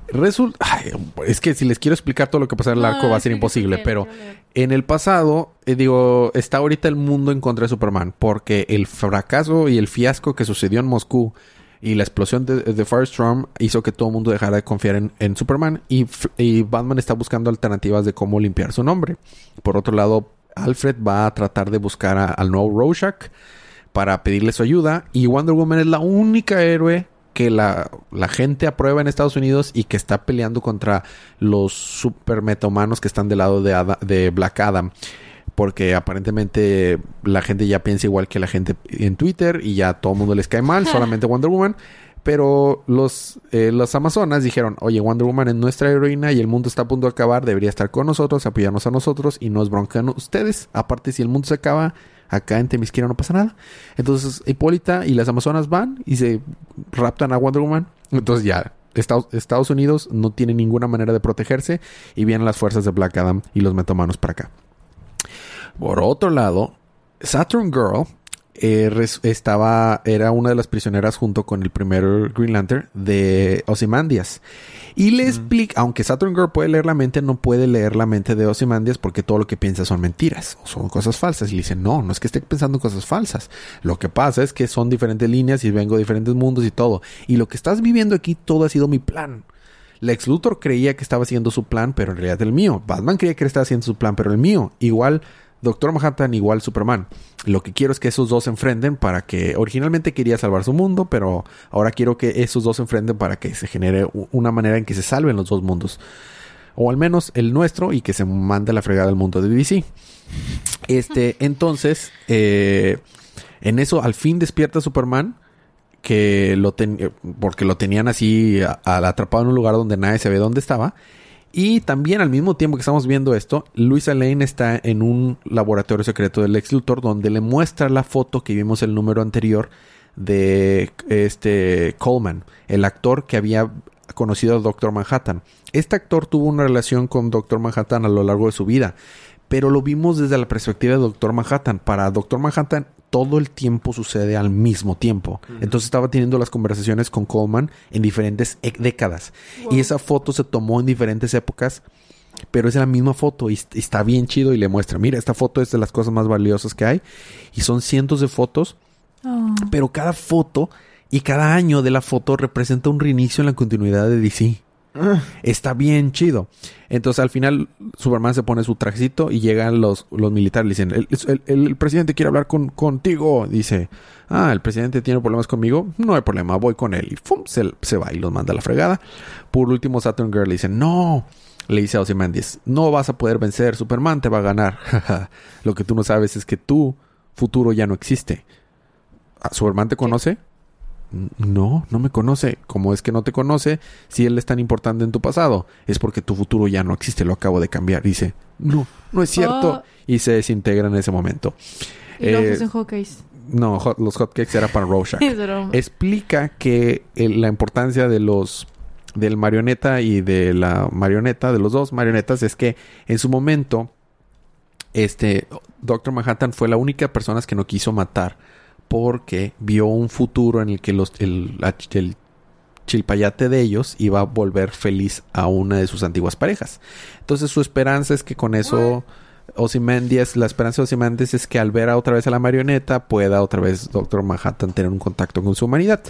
Resulta... ay, es que si les quiero explicar todo lo que pasa en el No, arco va a ser imposible, pero en el pasado, eh, digo, está ahorita el mundo en contra de Superman porque el fracaso y el fiasco que sucedió en Moscú y la explosión de, de Firestorm hizo que todo el mundo dejara de confiar en, en Superman y, y Batman está buscando alternativas de cómo limpiar su nombre. Por otro lado, Alfred va a tratar de buscar a- al nuevo Rorschach para pedirle su ayuda y Wonder Woman es la única héroe que la, la gente aprueba en Estados Unidos y que está peleando contra los super metahumanos que están del lado de, Ada- de Black Adam. Porque aparentemente la gente ya piensa igual que la gente en Twitter y ya todo el mundo les cae mal, (laughs) solamente Wonder Woman. Pero los, eh, los Amazonas dijeron, oye, Wonder Woman es nuestra heroína y el mundo está a punto de acabar, debería estar con nosotros, apoyarnos a nosotros y nos broncan ustedes. Aparte, si el mundo se acaba, acá en Temisquira no pasa nada. Entonces, Hipólita y las Amazonas van y se raptan a Wonder Woman. Entonces ya, Estados, Estados Unidos no tiene ninguna manera de protegerse y vienen las fuerzas de Black Adam y los metomanos para acá. Por otro lado, Saturn Girl eh, estaba, era una de las prisioneras junto con el primer Green Lantern de Ozymandias. Y le explica, aunque Saturn Girl puede leer la mente, no puede leer la mente de Ozymandias porque todo lo que piensa son mentiras o son cosas falsas. Y le dice, no, no es que esté pensando cosas falsas. Lo que pasa es que son diferentes líneas y vengo de diferentes mundos y todo. Y lo que estás viviendo aquí, todo ha sido mi plan. Lex Luthor creía que estaba haciendo su plan, pero en realidad el mío. Batman creía que estaba haciendo su plan, pero el mío. Igual Doctor Manhattan, igual Superman. Lo que quiero es que esos dos se enfrenten para que... Originalmente quería salvar su mundo, pero ahora quiero que esos dos se enfrenten para que se genere una manera en que se salven los dos mundos. O al menos el nuestro y que se mande la fregada al mundo de DC. Este, (laughs) entonces, eh, en eso al fin despierta Superman que lo ten- porque lo tenían así a- a- atrapado en un lugar donde nadie se ve dónde estaba. Y también al mismo tiempo que estamos viendo esto, Luisa Lane está en un laboratorio secreto del ex Luthor donde le muestra la foto que vimos el número anterior de este Coleman, el actor que había conocido al Doctor Manhattan. Este actor tuvo una relación con Doctor Manhattan a lo largo de su vida, pero lo vimos desde la perspectiva de Doctor Manhattan. Para Doctor Manhattan todo el tiempo sucede al mismo tiempo. Entonces estaba teniendo las conversaciones con Coleman en diferentes e- décadas. Y esa foto se tomó en diferentes épocas, pero es la misma foto y, est- está bien chido y le muestra, mira, esta foto es de las cosas más valiosas que hay. Y son cientos de fotos Oh. pero cada foto y cada año de la foto representa un reinicio en la continuidad de DC. Está bien chido. Entonces al final Superman se pone su trajecito y llegan los, los militares. Le dicen, el, el- presidente quiere hablar con, contigo. Dice, ah, el presidente tiene problemas conmigo. No hay problema, voy con él. Y ¡fum! Se, se va y los manda a la fregada. Por último Saturn Girl le dice, no. Le dice a Ozymandias, no vas a poder vencer. Superman te va a ganar. (laughs) Lo que tú no sabes es que tu futuro ya no existe. ¿Ah, ¿Superman te conoce? No, no me conoce. ¿Cómo es que no te conoce si él es tan importante en tu pasado? Es porque tu futuro ya no existe, lo acabo de cambiar. Dice, no, no es cierto. Oh. Y se desintegra en ese momento. Y Eh, Hawkeyes. No, hot- los hotcakes era para Rorschach. (laughs) Explica que el- la importancia de los del marioneta y de la marioneta, de los dos marionetas, es que en su momento, este Doctor Manhattan fue la única persona que no quiso matar porque vio un futuro en el que los, el, chilpayate de ellos iba a volver feliz a una de sus antiguas parejas. Entonces su esperanza es que con eso Ozymandias, la esperanza de Ozymandias es que al ver a otra vez a la marioneta pueda otra vez Doctor Manhattan tener un contacto con su humanidad.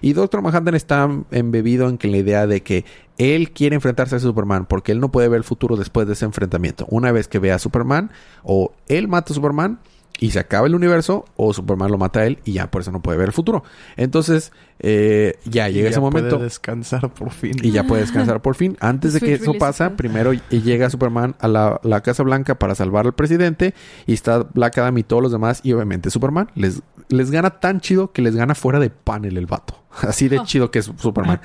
Y Doctor Manhattan está embebido en que la idea de que él quiere enfrentarse a Superman porque él no puede ver el futuro después de ese enfrentamiento. Una vez que vea a Superman, o él mata a Superman y se acaba el universo, o Superman lo mata a él y ya por eso no puede ver el futuro. Entonces, eh, ya llega Y ese ya puede momento descansar por fin. y ya puede descansar por fin. Antes de que eso pasa, primero y- llega Superman a la, la Casa Blanca para salvar al presidente y está Black Adam y todos los demás y obviamente Superman les, les gana tan chido que les gana fuera de panel el vato. (laughs) Así de Oh. chido que es Superman.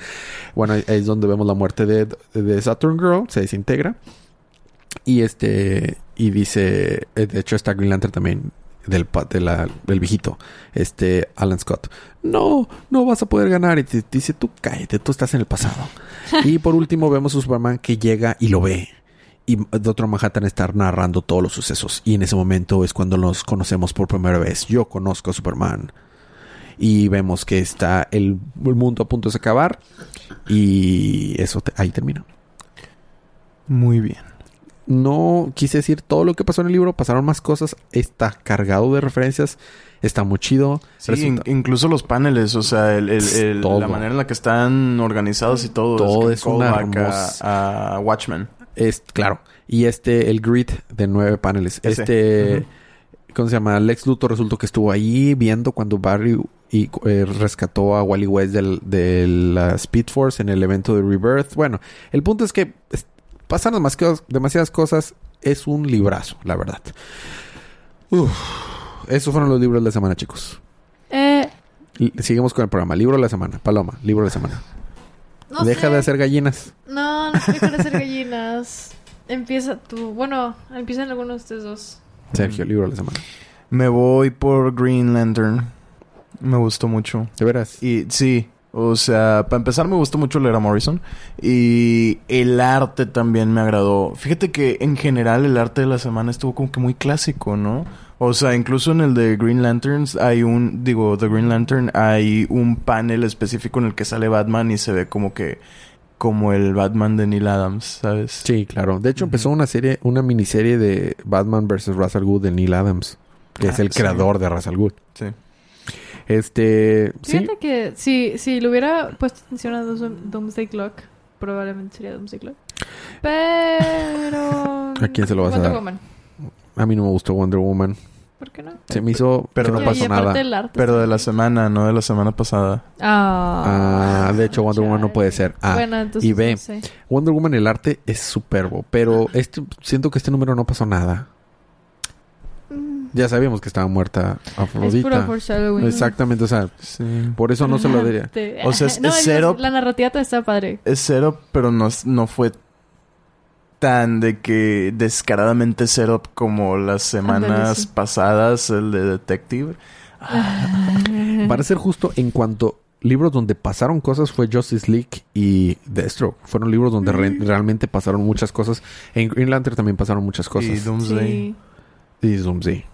Bueno, ahí es donde vemos la muerte de, de Saturn Girl, se desintegra. Y este, y dice, eh, de hecho está Green Lantern también, del, pa- de la- del viejito, este, Alan Scott. No, no vas a poder ganar. Y te dice, tú cállate, tú estás en el pasado. (laughs) y por último vemos a Superman que llega y lo ve. Y Doctor Manhattan está narrando todos los sucesos. Y en ese momento es cuando nos conocemos por primera vez. Yo conozco a Superman. Y vemos que está el, el mundo a punto de acabar. Y eso te- ahí termina. Muy bien. No quise decir todo lo que pasó en el libro. Pasaron más cosas. Está cargado de referencias. Está muy chido. Sí, in- incluso los paneles, o sea, el, el- el- Todo. la manera en la que están organizados y todo. Todo que es una a- Watchmen. Es, claro. Y este, el grid de nueve paneles. Ese. Este. ¿cómo se llama? Lex Luthor resultó que estuvo ahí viendo cuando Barry y eh, rescató a Wally West del- de la Speed Force en el evento de Rebirth. Bueno, el punto es que es- pasan demasiadas, demasiadas cosas. Es un librazo, la verdad. Uf, esos fueron los libros de la semana, chicos. Eh, Seguimos con el programa. Libro de la semana. Paloma, libro de la semana. no Deja sé. de hacer gallinas. No, no deja de hacer gallinas. Empieza tú. Bueno, empiezan algunos de ustedes dos. Sergio, libro de la semana. Me voy por Green Lantern. Me gustó mucho. ¿De veras? Y sí, o sea, para empezar me gustó mucho leer a Morrison. Y el arte también me agradó. Fíjate que en general el arte de la semana estuvo como que muy clásico, ¿no? O sea, incluso en el de Green Lanterns hay un, digo, The Green Lantern, hay un panel específico en el que sale Batman y se ve como que, como el Batman de Neil Adams, ¿sabes? Sí, claro. De hecho, empezó una serie, una miniserie de Batman vs. Al Ghul de Neil Adams, que es Ah, el sí. creador de al Ghul. Sí. Este, sí, Fíjate que si, si le hubiera puesto atención a Doom- Doomsday Clock, probablemente sería Doomsday Clock. Pero. ¿A quién se lo vas a Wonder dar? Woman. a mí no me gustó Wonder Woman. ¿Por qué no? Se me hizo Pero que no pasó nada. arte Pero de la bien. semana, no de la semana pasada. Ah, Ah, de hecho, Wonder Woman no puede ser. Ah, bueno, entonces y no sé. Wonder Woman el arte es superbo, pero este siento que este número no pasó nada. Ya sabíamos que estaba muerta Es puro Afrodita. foreshadowing. Exactamente, o sea, Sí. por eso no se lo diría. O sea, es- (laughs) no, es es- cero- La narrativa también está padre. Es cero, pero no, es- no fue tan de que descaradamente cero como las semanas sí. pasadas, el de Detective. Para ser justo, en cuanto libros donde pasaron cosas fue Justice League y Deathstroke. Fueron libros donde re- Mm. realmente pasaron muchas cosas. En Green Lantern también pasaron muchas Y cosas. Doomsday. Sí. Y Doomsday.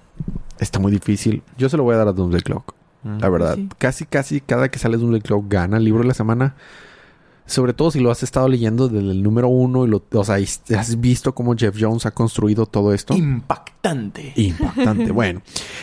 Está muy difícil. Yo se lo voy a dar a Doomsday Clock. Mm. La verdad. Sí. Casi, casi cada que sale Doomsday Clock gana el libro de la semana. Sobre todo si lo has estado leyendo desde el número uno y lo, o sea, has visto cómo Jeff Jones ha construido todo esto. Impactante. Impactante. (laughs) bueno,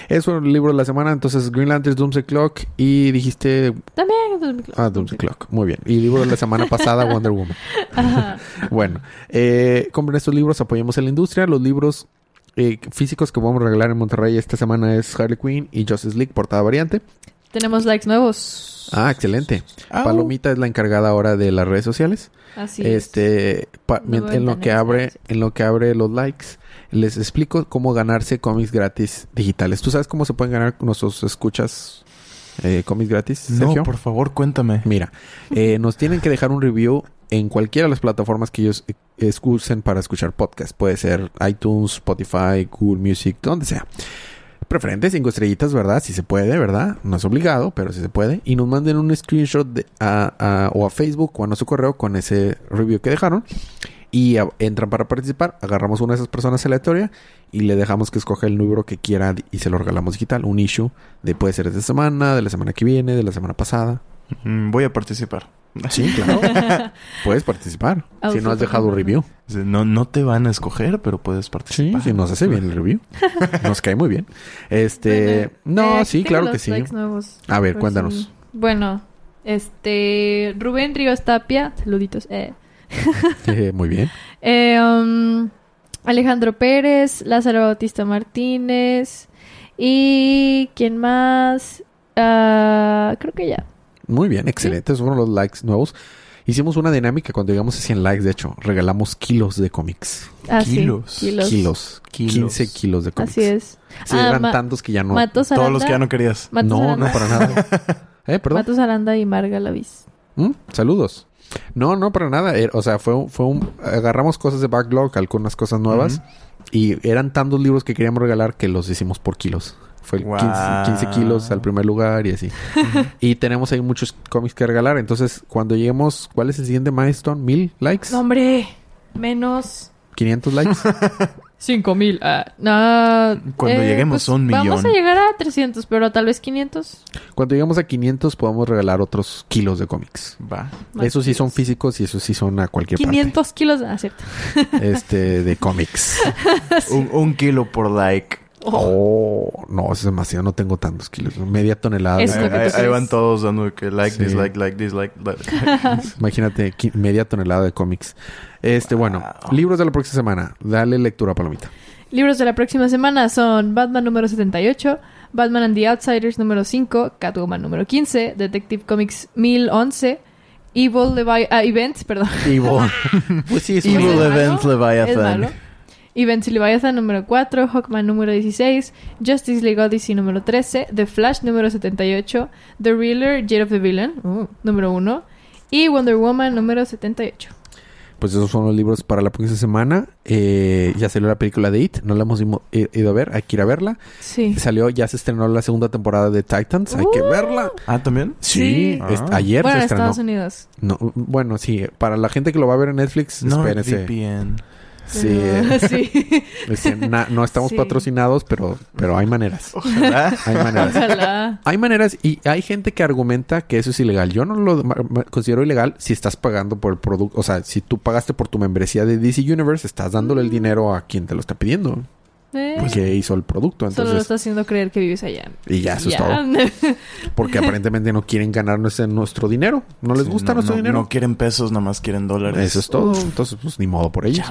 eso es el libro de la semana. Entonces, Green Lantern, Doomsday Clock y dijiste También. Doomsday Clock. Ah, Doomsday Clock. Muy bien. Y libro de la semana pasada, Wonder Woman. (laughs) Ajá. Bueno, eh, compren estos libros, apoyemos a la industria. Los libros eh, físicos que vamos a regalar en Monterrey esta semana es Harley Quinn y Justice League, portada variante. Tenemos likes nuevos. Ah, excelente. Au. Palomita es la encargada ahora de las redes sociales. Así es. este, mien- en lo que abre, likes. en lo que abre los likes, les explico cómo ganarse cómics gratis digitales. ¿Tú sabes cómo se pueden ganar nuestros escuchas eh, cómics gratis, Sergio? No, por favor, cuéntame. Mira, eh, nos tienen que dejar un review en cualquiera de las plataformas que ellos eh, usen para escuchar podcast. Puede ser iTunes, Spotify, Google Music, donde sea. Preferente cinco estrellitas, ¿verdad? Si se puede, ¿verdad? No es obligado, pero si se puede. Y nos manden un screenshot de- a, o a Facebook o a nuestro correo con ese review que dejaron. Y entran para participar. Agarramos una de esas personas aleatoria y le dejamos que escoja el número que quiera y se lo regalamos digital. Un issue de puede ser de esta semana, de la semana que viene, de la semana pasada. Mm, Voy a participar. Sí, claro. (laughs) Puedes participar. si no has dejado un review. No, no te van a escoger, pero puedes Sí, participar. si nos hace bien el review. (laughs) Nos cae muy bien. Este. Bueno, no, eh, sí, claro que sí. nuevos. A ver, cuéntanos. Bueno, este. Rubén Ríos Tapia. Saluditos. Eh. (laughs) Eh, muy bien. Eh, um, Alejandro Pérez, Lázaro Bautista Martínez y quién más. Ah, creo que ya. Muy bien, excelente. Esos fueron los likes nuevos. Hicimos una dinámica cuando llegamos a 100 likes, de hecho. Regalamos kilos de cómics. Ah, sí, Kilos. kilos. Kilos. Kilos. 15 kilos de cómics. Así es. Sí, Ah, eran tantos que ya no. Matos Aranda. Todos los que ya no querías. Matos no, Aranda, no, para nada. (laughs) ¿Eh? Perdón. Matos Aranda y Marga Lavis. ¿Mm? Saludos. No, no, para nada. Er- O sea, fue un, fue un... Agarramos cosas de backlog, algunas cosas nuevas. Y eran tantos libros que queríamos regalar que los hicimos por kilos. Fue el 15, Guau. 15 kilos al primer lugar y así. y tenemos ahí muchos cómics que regalar. Entonces, cuando lleguemos... ¿Cuál es el siguiente milestone? ¿Mil likes? No, hombre, menos ¿500 likes? (laughs) cinco mil. Ah, no, Cuando lleguemos a un Vamos a llegar a 300, pero tal vez 500. cuando lleguemos a 500 podemos regalar otros kilos de cómics. Va. Más esos sí son kilos. físicos y esos sí son a cualquier 500 kilos. Ah, cierto. parte. Este, de cómics. (laughs) Un, un kilo por like. Oh, no, es demasiado. No tengo tantos kilos. Media tonelada. Es de- lo que Ahí, van todos dando que like, Sí. dislike, like, dislike. like. (laughs) Imagínate, media tonelada de cómics. Este, bueno, libros de la próxima semana. Dale lectura, Palomita. Libros de la próxima semana son Batman número 78, Batman and the Outsiders número 5, Catwoman número 15, Detective Comics 1011, Evil Levi ah, Events, perdón. Evil. (laughs) pues sí, es Evil. Event Es Leviathan. Malo. Events Leviathan número 4, Hawkman número 16, Justice League Odyssey número 13, The Flash número 78, The Reeler, Jade of the Villain uh, número 1 y Wonder Woman número 78. Pues esos son los libros para la próxima semana. Eh, ya salió la película de It. No la hemos ido a ver. Hay que ir a verla. Sí. Salió, ya se estrenó la segunda temporada de Titans. Hay que Uh. verla. Ah, ¿también? Sí, Sí. Ah. ayer Bueno, se en estrenó. Estados Unidos. No, bueno, sí. Para la gente que lo va a ver en Netflix, No, espérense. VPN. Sí. sí. (laughs) (laughs) Na- no estamos Sí. patrocinados, pero, pero hay maneras. Ojalá. Hay maneras. Ojalá. Hay maneras y hay gente que argumenta que eso es ilegal. Yo no lo considero ilegal si estás pagando por el producto. O sea, si tú pagaste por tu membresía de DC Universe, estás dándole el dinero a quien te lo está pidiendo. Eh, que hizo el producto. Solo lo Entonces, está haciendo creer que vives allá. y ya, eso es todo. (laughs) Porque aparentemente no quieren ganarnos en nuestro dinero. No les Sí, gusta no, nuestro no- dinero. No quieren pesos, nada más quieren dólares. Eso es todo. Uf. Entonces, pues ni modo por ellos.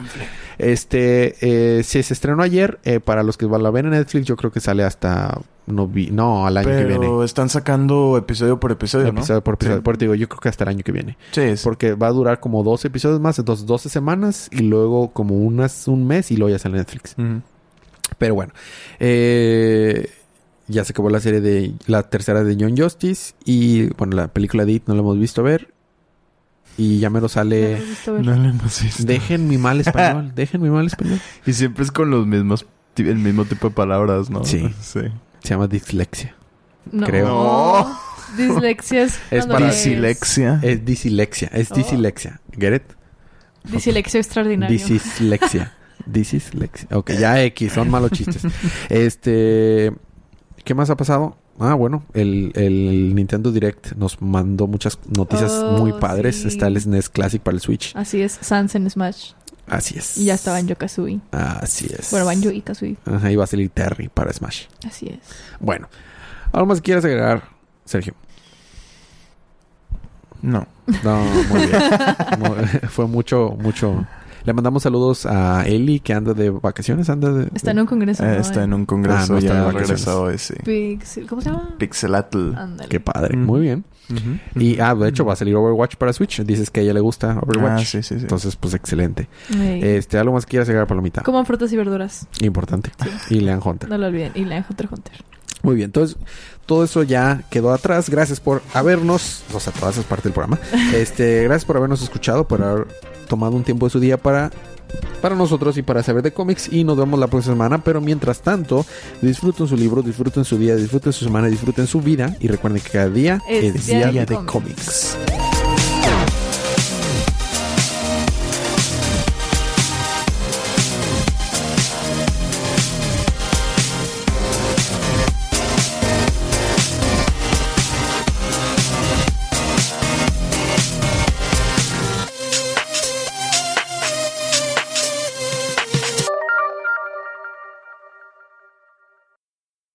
Este, eh, si se estrenó ayer, eh, para los que la ven en Netflix, yo creo que sale hasta no, vi- no al año que viene. Pero están sacando episodio por episodio, ¿no? Episodio por episodio. Sí. Por eso digo, yo creo que hasta el año que viene. Sí, es- Porque va a durar como 12 episodios más, entonces 12 semanas y luego como unas, un mes y luego ya sale en Netflix. Ujú. Pero bueno, eh, ya se acabó la serie de la tercera de John Justice y bueno, la película de It no la hemos visto ver. Y ya mero sale... No lo hemos visto. Dejen mi mal español, (laughs) dejen mi mal español. Y siempre es con los mismos, el mismo tipo de palabras, ¿no? Sí. Sí. Se llama dislexia. No. creo. No. (laughs) Dislexia es, Es para-. Dislexia. Es dislexia, es Oh. dislexia. ¿Get it? Dislexia extraordinario. Dislexia. (laughs) Dislexia. Ok, ya X, son malos chistes. (laughs) Este, ¿qué más ha pasado? Ah, bueno, el, el Nintendo Direct nos mandó muchas noticias Oh, muy padres. sí. Está el SNES Classic para el Switch. Así es, Sans en Smash. Así es. Y ya está Banjo Kazooie. Así es. Bueno, Banjo y Kazooie. Ajá, y va a salir Terry para Smash. Así es. Bueno, ¿algo más que quieras agregar, Sergio? No. No, muy bien. (laughs) Fue mucho, mucho. Le mandamos saludos a Eli, que anda de vacaciones. Anda de, Está en un congreso. Eh, ¿no? está en un congreso Ah, no ya vacaciones. regresado ese. Pixel- ¿Cómo se llama? Pixelatl. Qué padre. Mm. Muy bien. Y, ah, de hecho, va a salir Overwatch para Switch. Dices que a ella le gusta Overwatch. Ah, sí, sí, sí. Entonces, pues, excelente. Este, ¿algo más que quieras agregar, Palomita? Coman frutas y verduras. Importante. Y Lean Hunter. No lo olviden. Y la Hunter Hunter. Muy bien. Entonces, todo eso ya quedó atrás. Gracias por habernos... O sea, todas esas partes del programa. (laughs) Este, gracias por habernos escuchado, por haber tomado un tiempo de su día para... Para nosotros y para saber de cómics y nos vemos la próxima semana, pero mientras tanto, disfruten su libro, disfruten su día, disfruten su semana, disfruten su vida y recuerden que cada día Es es, día día, de de cómics. cómics.